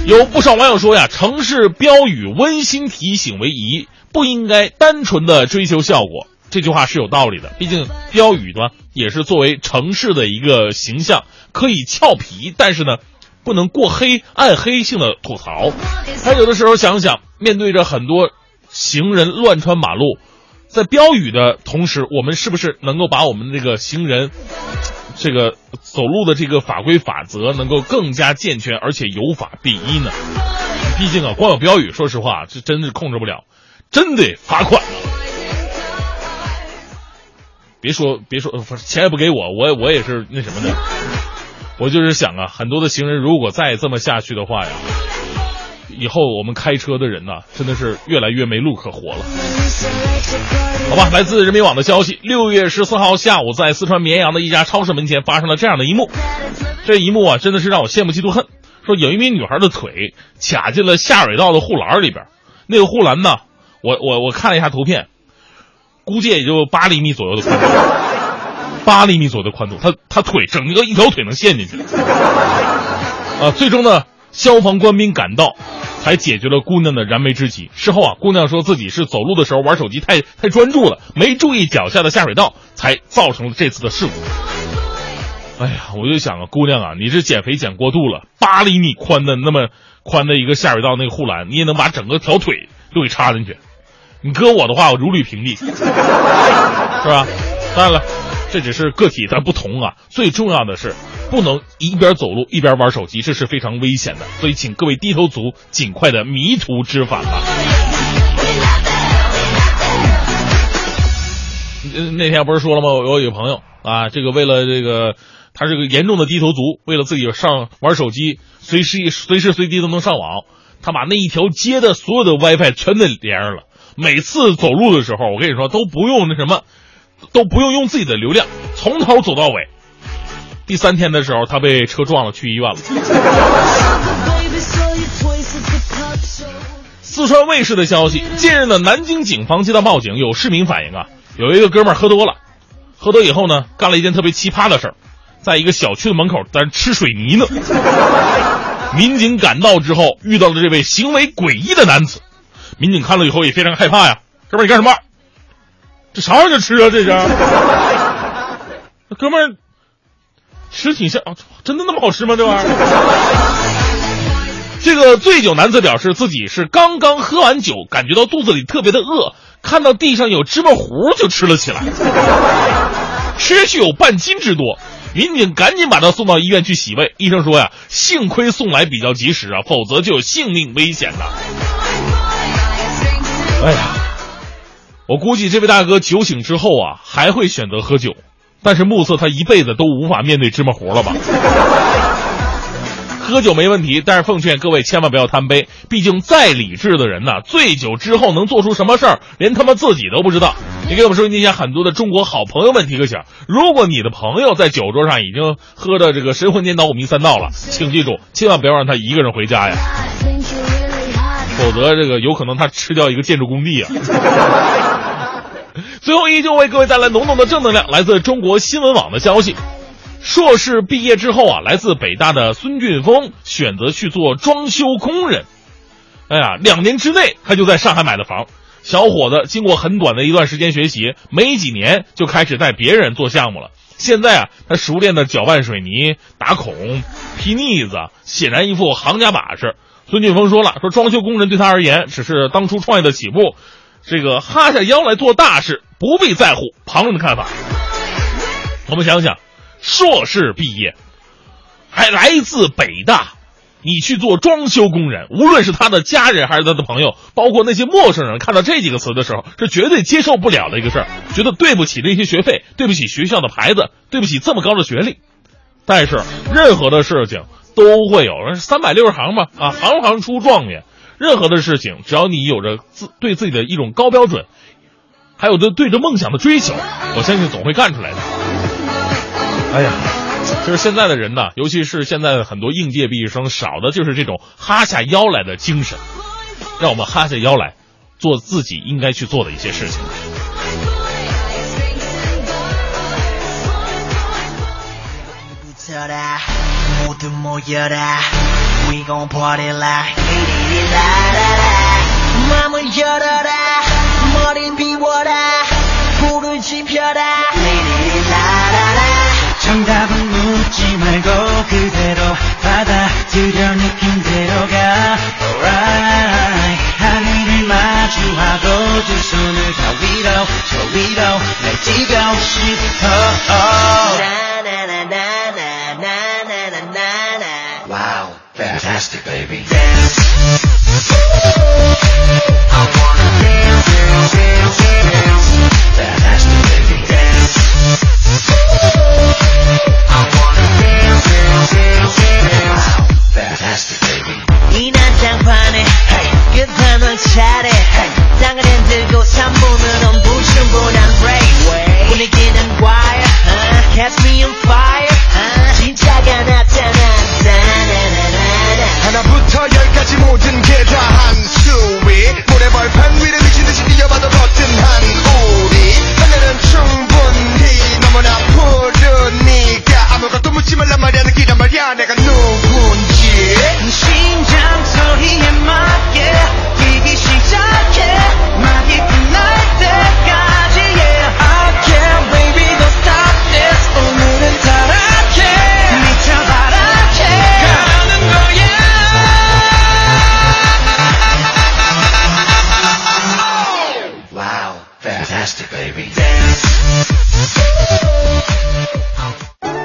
有不少网友说呀，城市标语温馨提醒为宜，不应该单纯的追求效果。这句话是有道理的，毕竟标语呢也是作为城市的一个形象，可以俏皮，但是呢，不能过黑、暗黑性的吐槽。他有的时候想想，面对着很多行人乱穿马路，在标语的同时，我们是不是能够把我们这个行人这个走路的这个法规法则能够更加健全，而且有法必依呢？毕竟啊，光有标语，说实话，这真是控制不了，真得罚款。别说别说，钱也不给我，我我也是那什么的。我就是想啊，很多的行人如果再这么下去的话呀，以后我们开车的人呐、真的是越来越没路可活了。好吧，来自人民网的消息，六月十四号下午，在四川绵阳的一家超市门前发生了这样的一幕。这一幕啊，真的是让我羡慕嫉妒恨。说有一名女孩的腿卡进了下水道的护栏里边，那个护栏呢，我我我看了一下图片，估计也就八厘米左右的宽度，八厘米左右的宽度，她她腿整个一条腿能陷进去。啊，最终呢，消防官兵赶到，才解决了姑娘的燃眉之急。事后啊，姑娘说自己是走路的时候玩手机太太专注了，没注意脚下的下水道，才造成了这次的事故。哎呀，我就想啊，姑娘啊，你这减肥减过度了，八厘米宽的那么宽的一个下水道那个护栏，你也能把整个条腿都给插进去。你搁我的话，我如履平地，是吧？当然了，这只是个体的不同啊，最重要的是不能一边走路一边玩手机，这是非常危险的。所以，请各位低头族尽快的迷途知返吧。那天不是说了吗？我有一个朋友啊，这个为了这个，他是个严重的低头族，为了自己上玩手机，随时随时随地都能上网，他把那一条街的所有的 WiFi 全给连上了。每次走路的时候，我跟你说都不用那什么，都不用用自己的流量，从头走到尾。第三天的时候，他被车撞了，去医院了。四川卫视的消息，近日呢，南京警方接到报警，有市民反映啊，有一个哥们儿喝多了，喝多以后呢，干了一件特别奇葩的事儿，在一个小区的门口在那吃水泥呢。民警赶到之后，遇到了这位行为诡异的男子，民警看了以后也非常害怕呀，哥们儿你干什么？这啥玩意儿吃啊？这是？哥们儿吃挺香，真的那么好吃吗？这玩意儿？这个醉酒男子表示自己是刚刚喝完酒，感觉到肚子里特别的饿，看到地上有芝麻糊就吃了起来，吃去有半斤之多。民警赶紧把他送到医院去洗胃，医生说呀，幸亏送来比较及时啊，否则就有性命危险呐。哎呀，我估计这位大哥酒醒之后啊，还会选择喝酒，但是目测他一辈子都无法面对芝麻糊了吧。喝酒没问题，但是奉劝各位千万不要贪杯，毕竟再理智的人呐，醉酒之后能做出什么事儿，连他妈自己都不知道。你给我们收音机前很多的中国好朋友们提个醒：如果你的朋友在酒桌上已经喝的这个神魂颠倒、五迷三道了，请记住，千万不要让他一个人回家呀，否则这个有可能他吃掉一个建筑工地啊。最后依旧为各位带来浓浓的正能量，来自中国新闻网的消息。硕士毕业之后啊，来自北大的孙俊峰选择去做装修工人。哎呀，两年之内他就在上海买的房。小伙子经过很短的一段时间学习，没几年就开始带别人做项目了。现在啊，他熟练的搅拌水泥、打孔、劈腻子，显然一副行家把式。孙俊峰说了，说装修工人对他而言只是当初创业的起步，这个哈下腰来做大事，不必在乎旁人的看法。我们想想。硕士毕业，还来自北大，你去做装修工人，无论是他的家人还是他的朋友，包括那些陌生人，看到这几个词的时候，是绝对接受不了的一个事儿，觉得对不起这些学费，对不起学校的牌子，对不起这么高的学历。但是任何的事情都会有，三百六十行嘛，啊，行行出状元。任何的事情，只要你有着自对自己的一种高标准，还有着对着梦想的追求，我相信总会干出来的。哎呀，就是现在的人呢，尤其是现在的很多应届毕业生，少的就是这种哈下腰来的精神。让我们哈下腰来，做自己应该去做的一些事情。 모두 모여라. We gon' party like 라라 마음을 열어라. 머리 비워라. 불을 지펴라. 정답은 묻지 말고 그대로 받아들여 느낌대로 가 Alright. 하늘을 마주하고 두 손을 더 위로 저 위로 날 뛰고 싶어. Baby. Dance. I wanna dance,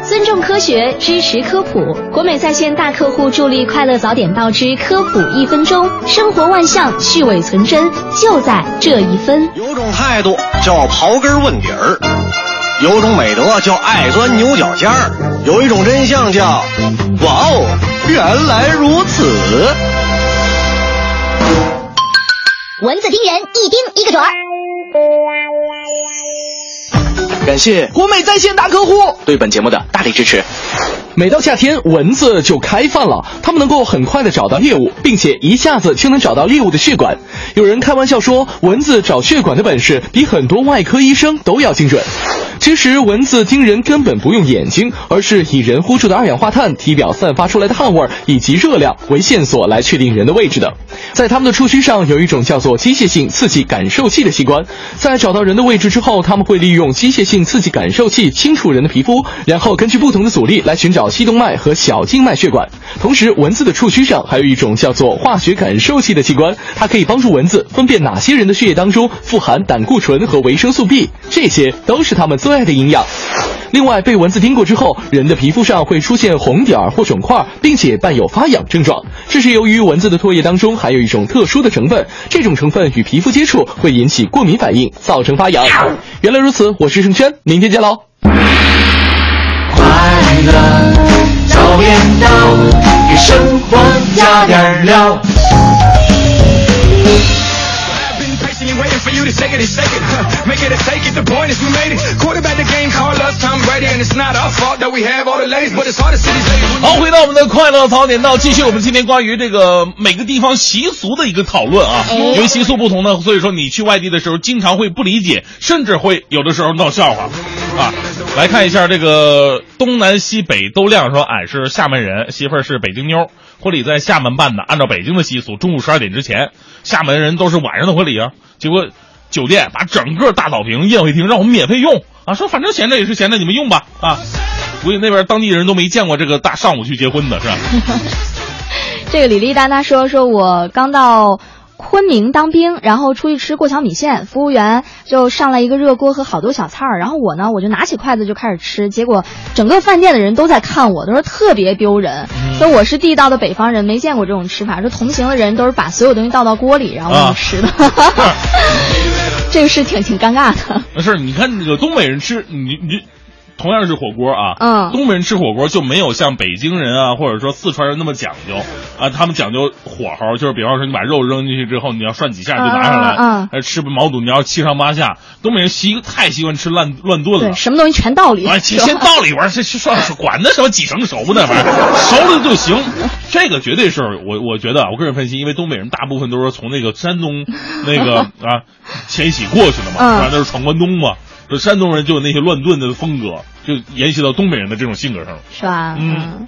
尊重科学，支持科普。国美在线大客户助力快乐早点到之科普一分钟，生活万象去伪存真，就在这一分。有种态度叫刨根问底儿，有种美德叫爱钻牛角尖儿，有一种真相叫哇哦，原来如此。蚊子叮人，一叮一个准儿。感谢国美在线大客户对本节目的大力支持。每到夏天，蚊子就开饭了，它们能够很快的找到猎物，并且一下子就能找到猎物的血管。有人开玩笑说，蚊子找血管的本事比很多外科医生都要精准。其实蚊子叮人根本不用眼睛，而是以人呼出的二氧化碳、体表散发出来的汗味儿以及热量为线索来确定人的位置的。在它们的触须上有一种叫做机械性刺激感受器的器官，在找到人的位置之后，他们会利用机械性刺激感受器轻触人的皮肤，然后根据不同的阻力来寻找小细动脉和小静脉血管。同时，蚊子的触须上还有一种叫做化学感受器的器官，它可以帮助蚊子分辨哪些人的血液当中富含胆固醇和维生素 B，这些都是它们最爱的营养。另外，被蚊子叮过之后，人的皮肤上会出现红点儿或肿块，并且伴有发痒症状。这是由于蚊子的唾液当中含有一种特殊的成分，这种成分与皮肤接触会引起过敏反应，造成发痒。原来如此，我是盛轩，明天见喽。好，回到我们的快乐早点到，继续我们今天关于这个每个地方习俗的一个讨论啊。由于习俗不同呢，所以说你去外地的时候，经常会不理解，甚至会有的时候闹笑话啊。来看一下这个东南西北都亮说，俺是厦门人，媳妇儿是北京妞，婚礼在厦门办的，按照北京的习俗，中午十二点之前，厦门人都是晚上的婚礼啊。结果酒店把整个大草坪宴会厅让我们免费用啊，说反正闲着也是闲着，你们用吧啊。估计那边当地人都没见过这个大上午去结婚的是吧？这个李丽丹她说，说我刚到昆明当兵，然后出去吃过桥米线，服务员就上来一个热锅和好多小菜儿，然后我呢，我就拿起筷子就开始吃，结果整个饭店的人都在看我，都说特别丢人，说我是地道的北方人，没见过这种吃法，说同行的人都是把所有东西倒到锅里，然后那么吃的，这个是挺挺尴尬的。没事，你看那个东北人吃，你你同样是火锅啊，嗯东北人吃火锅就没有像北京人啊，或者说四川人那么讲究啊，他们讲究火候，就是比方说你把肉扔进去之后，你要涮几下就拿上来，嗯嗯嗯还吃毛肚你要七上八下，东北人习太习惯吃乱乱炖对，了。什么东西全倒里，先倒里边管那什么几成熟呢？反正熟了就行。这个绝对是我我觉得啊，我个人分析，因为东北人大部分都是从那个山东那个 啊迁徙过去的嘛，嗯是吧？都是闯关东嘛。这山东人就有那些乱炖的风格，就沿袭到东北人的这种性格上了。是吧？嗯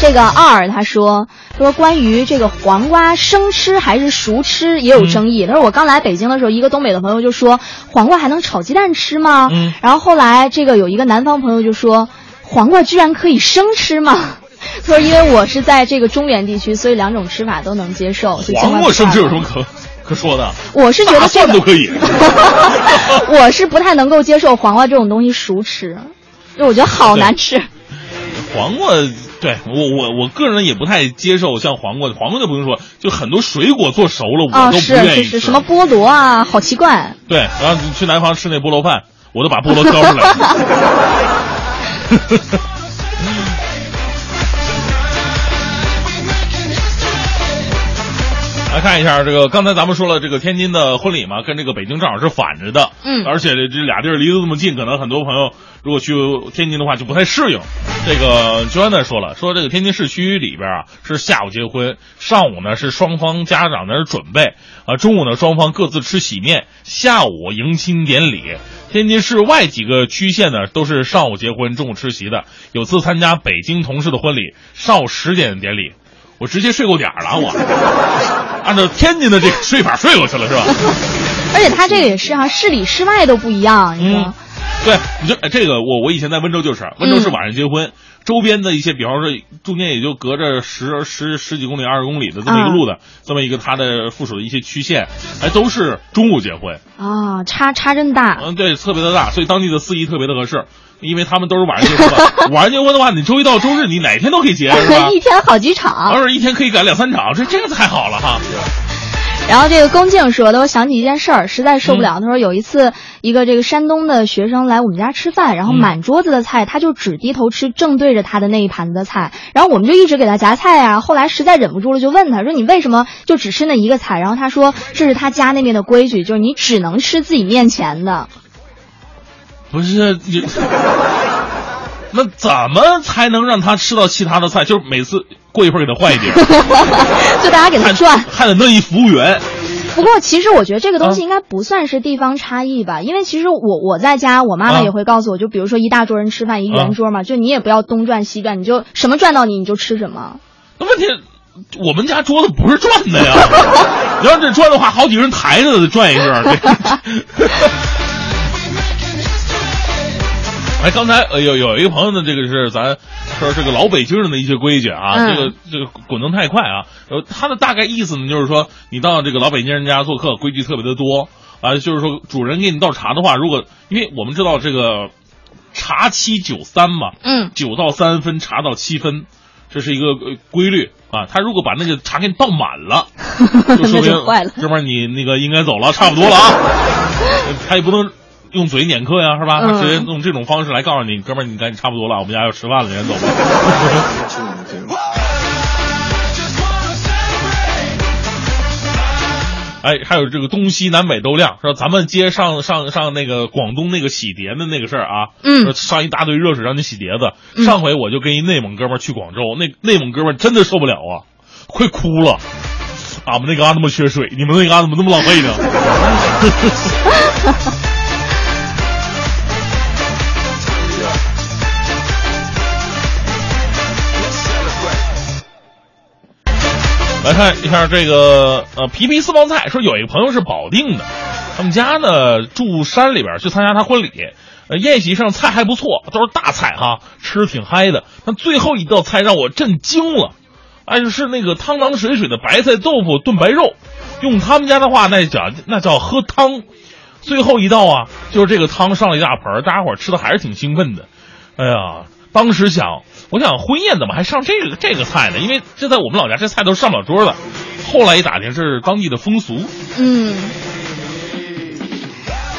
这个二他说说关于这个黄瓜生吃还是熟吃也有争议。他说我刚来北京的时候，一个东北的朋友就说黄瓜还能炒鸡蛋吃吗？嗯然后后来这个有一个南方朋友就说黄瓜居然可以生吃吗？他说因为我是在这个中原地区，所以两种吃法都能接受。就黄瓜生吃有什么可 可说的？我是觉得 大这个蒜都可以。我是不太能够接受黄瓜这种东西熟吃，因为我觉得好难吃。黄瓜，对我我我个人也不太接受像黄瓜，黄瓜就不用说，就很多水果做熟了，我啊，都不是愿意吃。是是，什么菠萝啊，好奇怪。对，然后你去南方吃那菠萝饭，我都把菠萝挑出来。来看一下这个，刚才咱们说了，这个天津的婚礼嘛，跟这个北京正好是反着的。嗯而且这俩地儿离得这么近，可能很多朋友如果去天津的话就不太适应。这个娟安呢说了，说这个天津市区里边啊是下午结婚，上午呢是双方家长在那儿准备，啊中午呢双方各自吃喜面，下午迎亲典礼。天津市外几个区县呢都是上午结婚，中午吃席的。有次参加北京同事的婚礼，上午十点的典礼，我直接睡过点儿了，我按照天津的这个 睡法睡过去了是吧？而且它这个也是哈、市里市外都不一样，你说。嗯对，你就哎这个我我以前在温州就是，温州是晚上结婚，周边的一些，比方说中间也就隔着十十十几公里、二十公里的这么一个路的，这么一个它的附属的一些区县，哎，都是中午结婚，啊，差差真大。嗯，对，特别的大，所以当地的司仪特别的合适，因为他们都是晚上结婚的，晚上结婚的话，你周一到周日你哪天都可以结，是吧？一天好几场。偶尔一天可以赶两三场，这这个太好了哈。然后这个龚静说的，我想起一件事儿，实在受不了。他说有一次，一个这个山东的学生来我们家吃饭，然后满桌子的菜，他就只低头吃正对着他的那一盘子的菜，然后我们就一直给他夹菜啊。后来实在忍不住了，就问他说：“你为什么就只吃那一个菜？”然后他说：“这是他家那边的规矩，就是你只能吃自己面前的。不是你，那怎么才能让他吃到其他的菜？就是每次过一会儿给他换一碟，就大家给他转。还得弄一服务员。不过，其实我觉得这个东西应该不算是地方差异吧，因为其实我我在家，我妈妈啊也会告诉我，就比如说一大桌人吃饭，一圆桌嘛，就你也不要东转西转，你就什么转到你你就吃什么。那问题，我们家桌子不是转的呀，你要这转的话，好几个人抬着的转一个。这哎，刚才呃有有一个朋友呢，这个是咱说这个老北京人的一些规矩啊，嗯这个这个滚动太快啊，呃，他的大概意思呢，就是说你到这个老北京人家做客，规矩特别的多啊，就是说主人给你倒茶的话，如果因为我们知道这个茶七九三嘛，嗯，九到三分，茶到七分，这是一个呃规律啊。他如果把那个茶给你倒满了，就说那明就坏了哥们儿你那个应该走了，差不多了啊。他也不能用嘴撵客呀，是吧？直接用这种方式来告诉你，哥们儿你赶紧差不多了，我们家要吃饭了，你赶紧走吧。哎，还有这个东西南北都亮，说咱们接上上上那个广东那个洗碟的那个事儿啊，嗯说上一大堆热水让你洗碟子。嗯上回我就跟一内蒙哥们儿去广州，那内蒙哥们儿真的受不了啊，快哭了。俺们那嘎达那么缺水，你们那嘎达怎么那么浪费呢？来看一下这个呃皮皮私房菜，说有一个朋友是保定的，他们家呢住山里边，去参加他婚礼，呃宴席上菜还不错，都是大菜哈，吃的挺嗨的。但最后一道菜让我震惊了，哎是那个汤汤水水的白菜豆腐炖白肉，用他们家的话那叫那叫喝汤。最后一道啊，就是这个汤上了一大盆，大家伙吃的还是挺兴奋的。哎呀，当时想，我想婚宴怎么还上这个这个菜呢？因为这在我们老家这菜都上不了桌的。后来一打听是当地的风俗，嗯，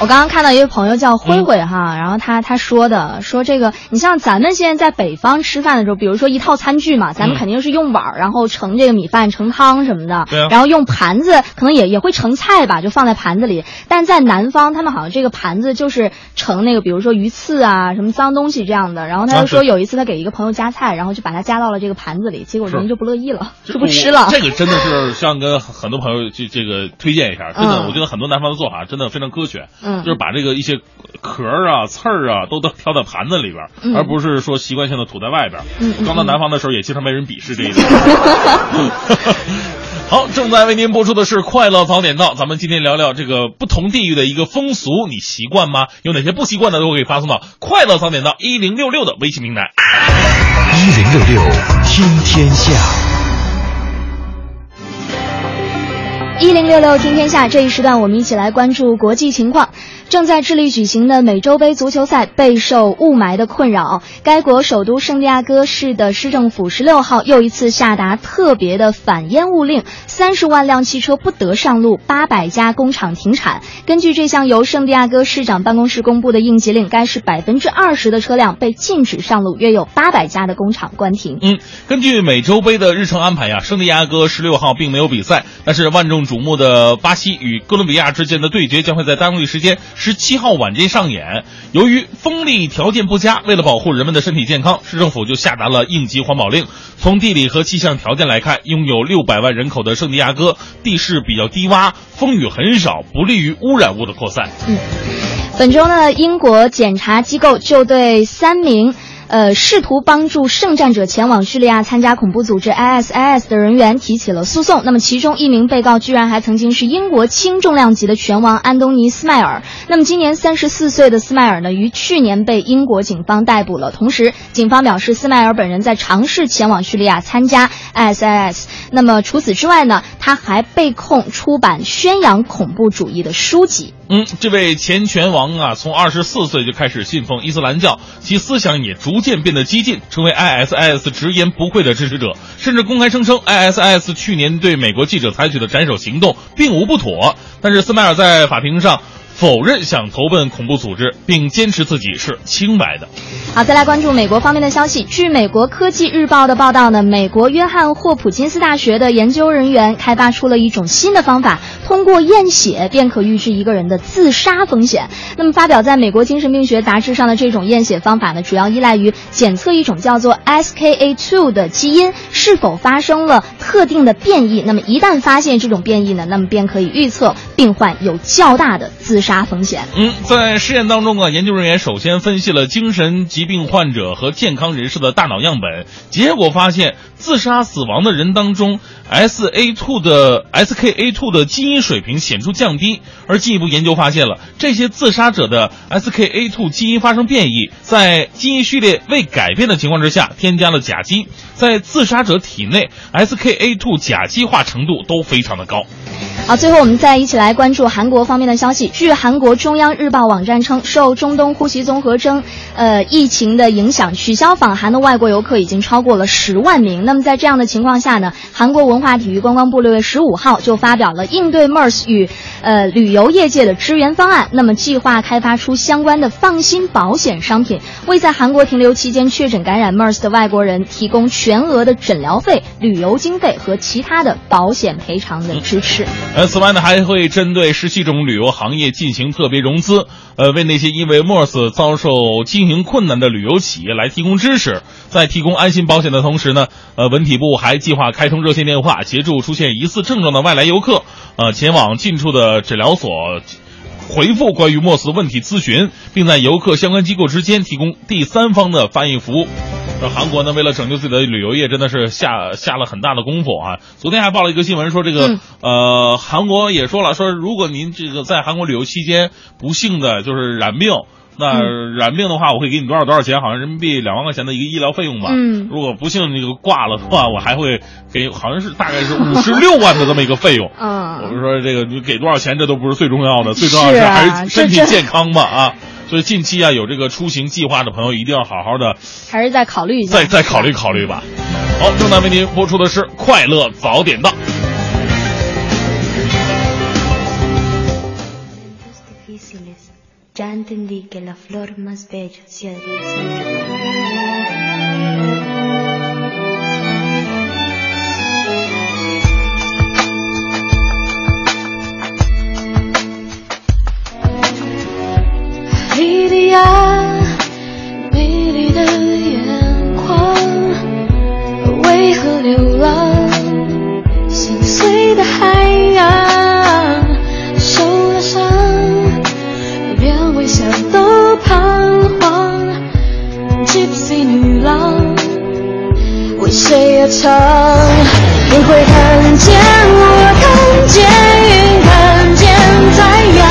我刚刚看到一位朋友叫辉辉哈，然后他他说的说这个，你像咱们现在在北方吃饭的时候，比如说一套餐具嘛，咱们嗯。肯定是用碗儿，然后盛这个米饭、盛汤什么的，对啊。然后用盘子，可能也也会盛菜吧，就放在盘子里。但在南方，他们好像这个盘子就是盛那个，比如说鱼刺啊、什么脏东西这样的。然后他啊就说有一次他给一个朋友夹菜，然后就把它夹到了这个盘子里，结果人家就不乐意了，就不吃了。这个真的是像跟很多朋友这这个推荐一下，真的，嗯。我觉得很多南方的做法真的非常科学，嗯就是把这个一些壳儿啊、刺儿啊都都挑在盘子里边，嗯而不是说习惯性的吐在外边。刚到南方的时候，也经常被人鄙视这一点。好，正在为您播出的是《快乐早点到》，咱们今天聊聊这个不同地域的一个风俗，你习惯吗？有哪些不习惯的都可以发送到《快乐早点到》一零六六的微信平台。一零六六听天下。一零六六听天下这一时段，我们一起来关注国际情况。正在智利举行的美洲杯足球赛备受雾霾的困扰，该国首都圣地亚哥市的市政府十六号又一次下达特别的反烟雾令，三十万辆汽车不得上路，八百家工厂停产。根据这项由圣地亚哥市长办公室公布的应急令，该市百分之二十的车辆被禁止上路，约有八百家的工厂关停。嗯，根据美洲杯的日程安排呀，圣地亚哥十六号并没有比赛，但是万众瞩目的巴西与哥伦比亚之间的对决将会在当地时间十七号晚间上演。由于风力条件不佳，为了保护人们的身体健康，市政府就下达了应急环保令。从地理和气象条件来看，拥有六百万人口的圣地亚哥地势比较低洼，风雨很少，不利于污染物的扩散。嗯本周呢，英国检察机构就对三名。呃，试图帮助圣战者前往叙利亚参加恐怖组织 ISIS 的人员提起了诉讼。那么，其中一名被告居然还曾经是英国轻重量级的拳王安东尼·斯迈尔。那么，今年三十四岁的斯迈尔呢，于去年被英国警方逮捕了。同时，警方表示，斯迈尔本人在尝试前往叙利亚参加 ISIS。那么，除此之外呢，他还被控出版宣扬恐怖主义的书籍。嗯，这位前拳王啊，从二十四岁就开始信奉伊斯兰教，其思想也逐逐渐变得激进，成为 ISIS 直言不讳的支持者，甚至公开声称 ISIS 去年对美国记者采取的斩首行动并无不妥。但是斯迈尔在法庭上否认想投奔恐怖组织，并坚持自己是清白的。好，再来关注美国方面的消息。据美国科技日报的报道呢，美国约翰霍普金斯大学的研究人员开发出了一种新的方法，通过验血便可预知一个人的自杀风险。那么，发表在美国精神病学杂志上的这种验血方法呢，主要依赖于检测一种叫做 SKA2 的基因是否发生了特定的变异。那么，一旦发现这种变异呢，那么便可以预测病患有较大的自杀风险。嗯，在实验当中啊，研究人员首先分析了精神疾病患者和健康人士的大脑样本，结果发现自杀死亡的人当中，SA2 的 SKA2 的基因水平显著降低。而进一步研究发现了，这些自杀者的 SKA2 基因发生变异，在基因序列未改变的情况之下，添加了甲基，在自杀者体内 SKA2 甲基化程度都非常的高。好，最后我们再一起来关注韩国方面的消息。据据韩国中央日报网站称，受中东呼吸综合征，呃，疫情的影响，取消访韩的外国游客已经超过了十万名。那么在这样的情况下呢，韩国文化体育观光部六月十五号就发表了应对 MERS 与呃旅游业界的支援方案。那么计划开发出相关的放心保险商品，为在韩国停留期间确诊感染 MERS 的外国人提供全额的诊疗费、旅游经费和其他的保险赔偿的支持。呃，此外呢，还会针对十七种旅游行业进行特别融资，呃，为那些因为 MERS 遭受经营困难的旅游企业来提供支持。在提供安心保险的同时呢，呃，文体部还计划开通热线电话，协助出现疑似症状的外来游客，呃，前往近处的诊疗所。回复关于莫斯问题咨询，并在游客相关机构之间提供第三方的翻译服务。而韩国呢，为了拯救自己的旅游业，真的是下下了很大的功夫啊！昨天还报了一个新闻，说这个、嗯呃，韩国也说了，说如果您这个在韩国旅游期间不幸的就是染病。那染病的话，我会给你多少多少钱？好像人民币两万块钱的一个医疗费用吧。嗯如果不幸这个挂了的话，我还会给，好像是大概是五十六万的这么一个费用。嗯我们说这个你给多少钱，这都不是最重要的，最重要的是啊还是身体健康嘛啊！所以近期啊，有这个出行计划的朋友，一定要好好的还是再考虑一下。再再考虑考虑吧。好，正在为您播出的是《快乐早点到》。Ya entendí que la flor más bella se ha “莉莉娅，美丽的眼眶，为何流浪？心碎的海洋，受了伤，连微笑都彷徨。Gypsy 女郎，为谁而唱？你会看见我，看见云，看见太阳。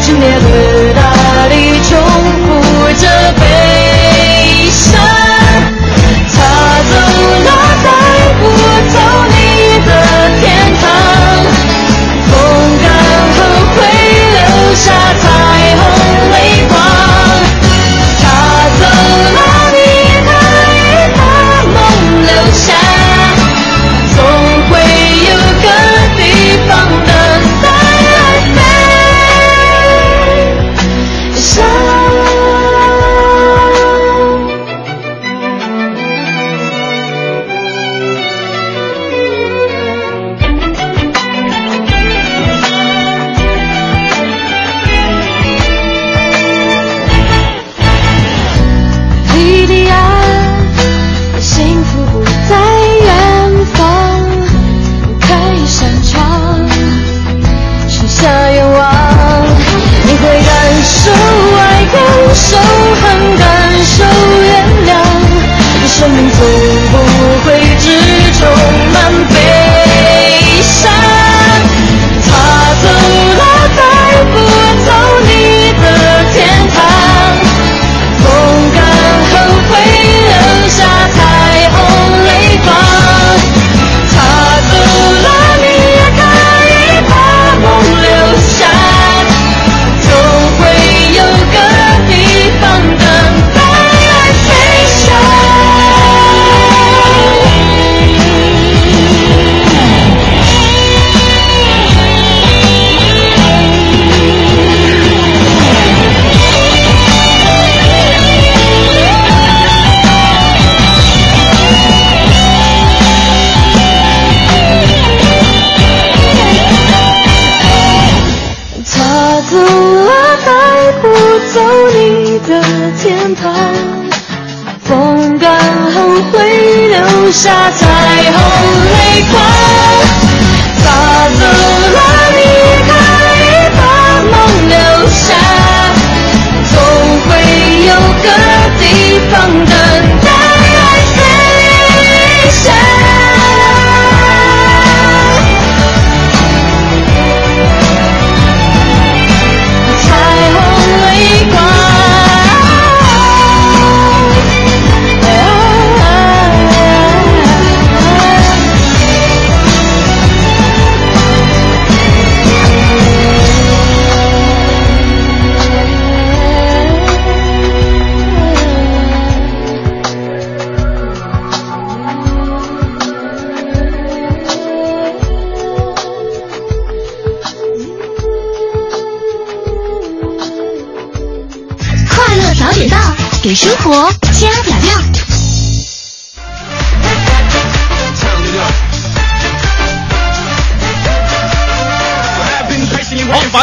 炽烈的复着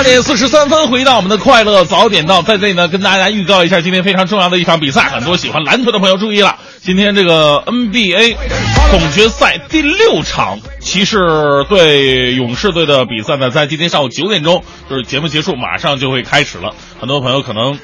点四十三分，回到我们的快乐早点到，在这里呢，跟大家预告一下今天非常重要的一场比赛，很多喜欢篮球的朋友注意了，今天这个 NBA 总决赛第六场，骑士对勇士队的比赛呢，在今天上午九点钟，就是节目结束，马上就会开始了。很多朋友可能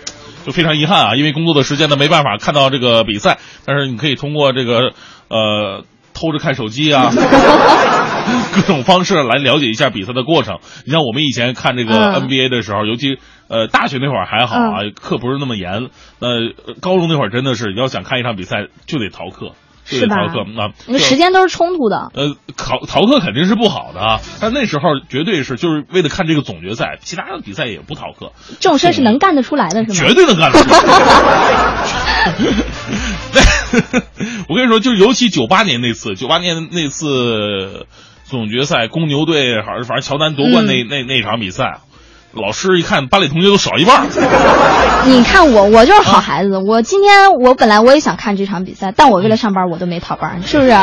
就非常遗憾啊，因为工作的时间呢，没办法看到这个比赛，但是你可以通过这个呃。偷着看手机啊，各种方式来了解一下比赛的过程。你像我们以前看这个嗯 NBA 的时候，尤其呃大学那会儿还好啊，课不是那么严。那、呃高中那会儿真的是要想看一场比赛就得逃课，就是吧逃课啊。那时间都是冲突的。呃，逃逃课肯定是不好的啊，但那时候绝对是就是为了看这个总决赛，其他的比赛也不逃课，这种事儿是能干得出来的，是吗？绝对能干得出来。我跟你说，就是尤其九八年那次，九八年那次总决赛，公牛队还是反正乔丹夺冠那、那那场比赛，老师一看班里同学都少一半。你看我，我就是好孩子。我今天我本来我也想看这场比赛，但我为了上班我都没逃班，是不是？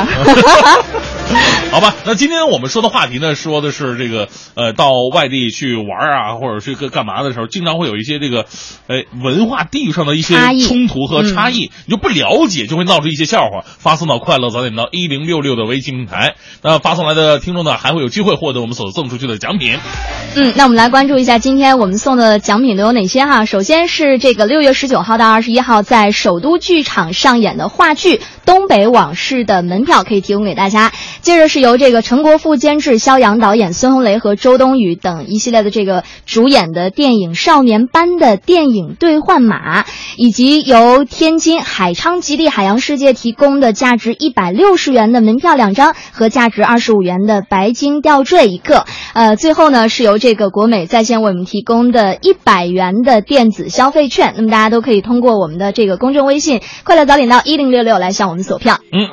好吧，那今天我们说的话题呢，说的是这个呃，到外地去玩啊，或者是干干嘛的时候，经常会有一些这个，呃，文化地域上的一些冲突和差异，你就不了解，就会闹出一些笑话，发送到快乐早点到一零六六的微信平台。那发送来的听众呢，还会有机会获得我们所赠出去的奖品。嗯，那我们来关注一下今天我们送的奖品都有哪些哈？首先是这个六月十九号到二十一号在首都剧场上演的话剧《东北往事》的门票可以提供给大家。接着是由这个陈国富监制、肖阳导演、孙红雷和周冬雨等一系列的这个主演的电影《少年班》的电影兑换码，以及由天津海昌吉利海洋世界提供的价值一百六十元的门票两张和价值二十五元的白金吊坠一个。呃，最后呢是由这个国美在线为我们提供的一百元的电子消费券，那么大家都可以通过我们的这个公众微信“快乐早点到一零六六”来向我们索票。嗯，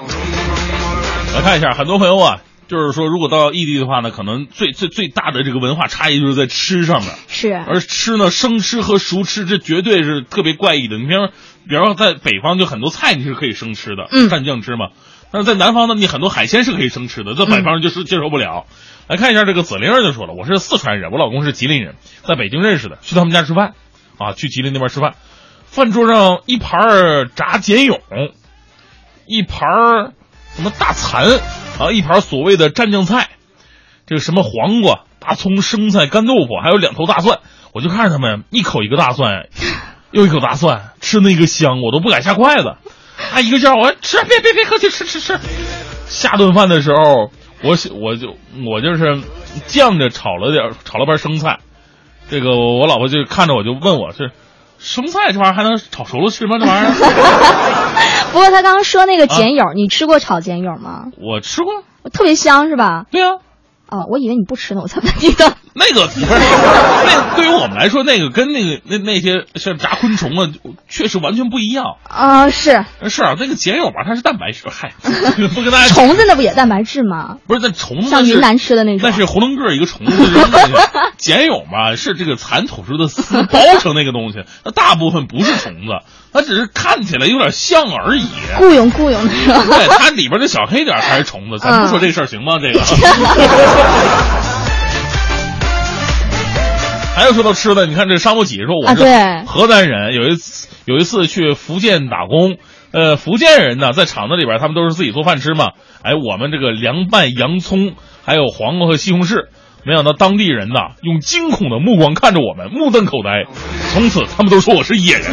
来看一下，很多朋友啊，就是说，如果到异地的话呢，可能最最最大的这个文化差异就是在吃上面。是，而吃呢，生吃和熟吃，这绝对是特别怪异的。你比方说，比方说在北方就很多菜你是可以生吃的，嗯蘸酱吃嘛。但是在南方呢，你很多海鲜是可以生吃的，在北方人就是接受不了。来看一下这个紫玲儿就说了，我是四川人，我老公是吉林人，在北京认识的，去他们家吃饭，啊，去吉林那边吃饭，饭桌上一盘儿炸茧蛹，一盘儿什么大蚕啊，一盘所谓的蘸酱菜，这个什么黄瓜、大葱、生菜、干豆腐，还有两头大蒜，我就看着他们一口一个大蒜，又一口大蒜，吃那个香，我都不敢下筷子。他一个劲儿我吃，别别别客气，吃吃吃。下顿饭的时候，我我就我就是酱着炒了点炒了盘生菜，这个我老婆就看着我就问我是生菜这玩意儿还能炒熟了吃吗？这玩意儿 不过他刚刚说那个茧蛹，你吃过炒茧蛹吗？我吃过，特别香是吧？对啊。哦，我以为你不吃呢，我才问你的。那个不是，那对于我们来说，那个跟那个那那些像炸昆虫啊，确实完全不一样。啊、是是啊，那个茧蛹吧，它是蛋白质，嗨，不跟大家虫子那不也蛋白质吗？不是那虫子像云南吃的那种，那是囫囵个儿一个虫子，茧蛹嘛是这个蚕吐出的丝包成那个东西，那大部分不是虫子，它只是看起来有点像而已。雇佣雇佣的是吧？对，它里边的小黑点才是虫子，咱不说这事儿行吗？这个。还有说到吃的，你看这沙漠几说我是河南人，有一次有一次去福建打工，呃，福建人呢在厂子里边他们都是自己做饭吃嘛，哎，我们这个凉拌洋葱，还有黄瓜和西红柿。没想到当地人呐，用惊恐的目光看着我们，目瞪口呆。从此，他们都说我是野人。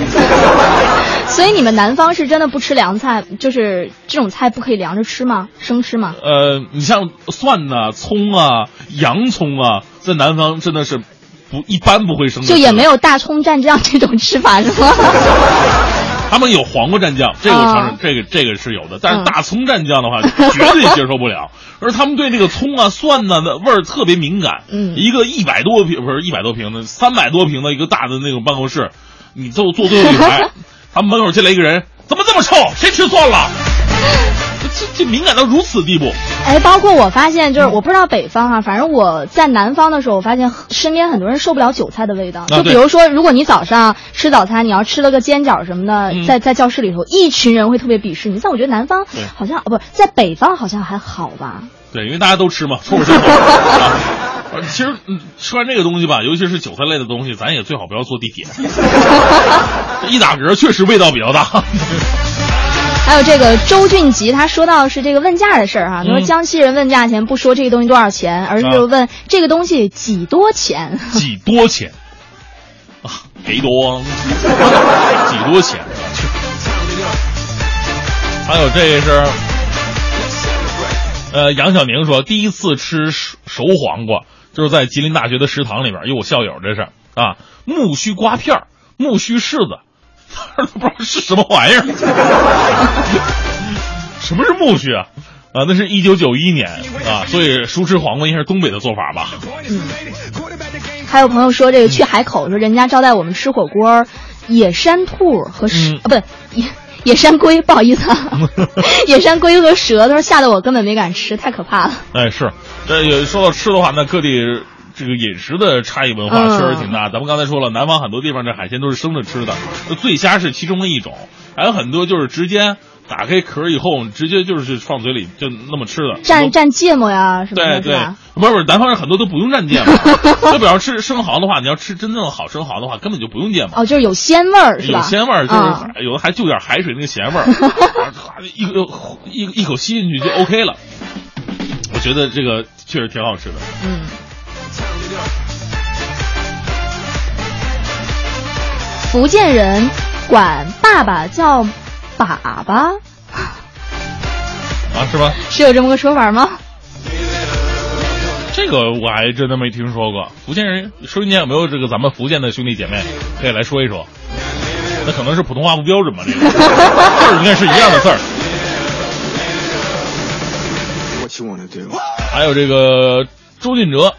所以你们南方是真的不吃凉菜，就是这种菜不可以凉着吃吗？生吃吗？呃，你像蒜呐、葱啊、洋葱啊，在南方真的是不一般不会生吃。就也没有大葱蘸酱这种吃法是吗？他们有黄瓜蘸酱，这个我承认，啊这个这个是有的。但是嗯大葱蘸酱的话，绝对接受不了。而他们对这个葱啊、蒜呐的味儿特别敏感。嗯一个一百多平不是一百多平的，三百多平的一个大的那种办公室，你坐坐最后一排，他们门口进来一个人，怎么这么臭？谁吃蒜了？这这敏感到如此地步。哎，包括我发现，就是我不知道北方哈、反正我在南方的时候，我发现身边很多人受不了韭菜的味道。啊就比如说，如果你早上吃早餐，你要吃了个煎饺什么的，嗯在在教室里头，一群人会特别鄙视你。但我觉得南方好像哦不在北方好像还好吧。对，因为大家都吃嘛，臭味相投。啊呃其实，嗯，吃完这个东西吧，尤其是韭菜类的东西，咱也最好不要坐地铁。一打嗝，确实味道比较大。还有这个周俊吉，他说到是这个问价的事儿哈，他说嗯江西人问价钱不说这个东西多少钱，而是啊问这个东西几多钱。几多钱？啊，给多，几多钱？还有这个是，呃，杨晓宁说，第一次吃熟熟黄瓜，就是在吉林大学的食堂里边，有我校友这是啊，木须瓜片儿木须柿子，都不知道是什么玩意儿。什么是苜蓿啊？啊，那是一九九一年啊，所以熟吃黄瓜应该是东北的做法吧？嗯还有朋友说这个去海口说人家招待我们吃火锅，野山兔和蛇、嗯啊不野 野山龟，不好意思啊，野山龟和蛇，他说吓得我根本没敢吃，太可怕了。哎，是，这有说到吃的话，那各地这个饮食的差异文化嗯确实挺大。咱们刚才说了，南方很多地方这海鲜都是生着吃的，醉虾是其中的一种，还有很多就是直接打开壳以后，直接就是放嘴里就那么吃的。蘸蘸芥末呀什么对对不是不是，南方人很多都不用蘸芥末。就比方吃生蚝的话，你要吃真正的好生蚝的话，根本就不用芥末。哦，就是有鲜味儿是吧？有鲜味儿，就是有的还就点海水那个咸味儿，哗 一个一一口吸进去就 OK 了。我觉得这个确实挺好吃的。嗯。福建人管爸爸叫粑粑，啊，是吧？是有这么个说法吗？这个我还真的没听说过。福建人收音间有没有这个咱们福建的兄弟姐妹可以来说一说？那可能是普通话不标准吧？这个 字儿应该是一样的字儿。还有这个周俊哲，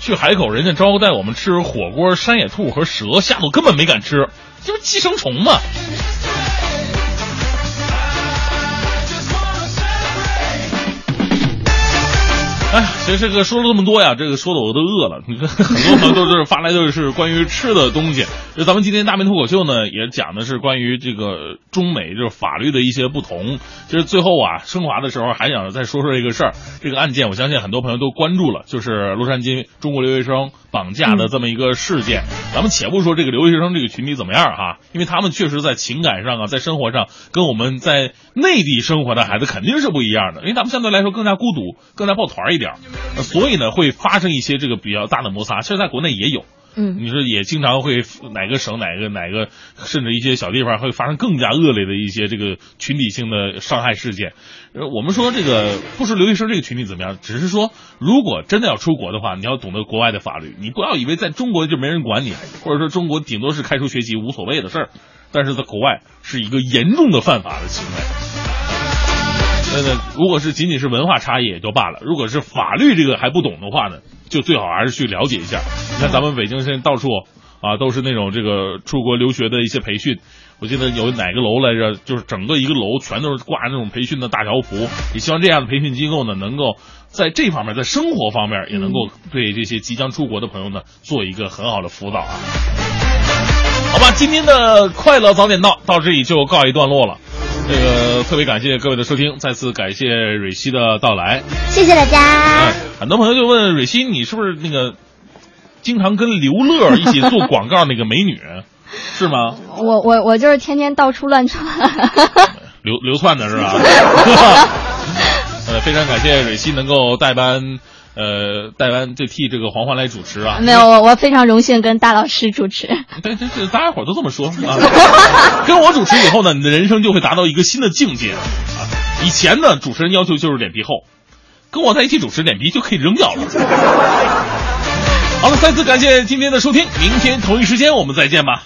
去海口，人家招待我们吃火锅、山野兔和蛇，吓得我根本没敢吃，这不寄生虫吗？哎，其实这个说了这么多呀，这个说的我都饿了。你看，很多朋友都是发来的是关于吃的东西。就咱们今天大明脱口秀呢，也讲的是关于这个中美就是法律的一些不同。其实最后啊，升华的时候还想再说说这个事儿。这个案件，我相信很多朋友都关注了，就是洛杉矶中国留学生绑架的这么一个事件。咱们且不说这个留学生这个群体怎么样哈，因为他们确实在情感上啊，在生活上跟我们在内地生活的孩子肯定是不一样的，因为他们相对来说更加孤独，更加抱团一点儿，呃所以呢会发生一些这个比较大的摩擦。其实在国内也有。嗯，你说也经常会哪个省哪个哪个，甚至一些小地方会发生更加恶劣的一些这个群体性的伤害事件。呃，我们说这个不说留学生这个群体怎么样，只是说如果真的要出国的话，你要懂得国外的法律，你不要以为在中国就没人管你，或者说中国顶多是开除学籍无所谓的事儿，但是在国外是一个严重的犯法的行为。那那如果是仅仅是文化差异也就罢了，如果是法律这个还不懂的话呢，就最好还是去了解一下。你看咱们北京现在到处啊都是那种这个出国留学的一些培训，我记得有哪个楼来着，就是整个一个楼全都是挂那种培训的大条幅。也希望这样的培训机构呢，能够在这方面，在生活方面也能够对这些即将出国的朋友呢做一个很好的辅导啊。好吧，今天的快乐早点到到这里就告一段落了。这个特别感谢各位的收听，再次感谢蕊希的到来。谢谢大家哎。，很多朋友就问蕊希，你是不是那个经常跟刘乐一起做广告那个美女，是吗？我我我就是天天到处乱窜。流流窜的是吧？呃，非常感谢蕊希能够代班，呃，戴安就替这个黄欢来主持啊。没有，我我非常荣幸跟大老师主持。对对对，大家伙儿都这么说啊。跟我主持以后呢，你的人生就会达到一个新的境界啊。以前呢，主持人要求就是脸皮厚，跟我在一起主持，脸皮就可以扔掉了。好了，再次感谢今天的收听，明天同一时间我们再见吧。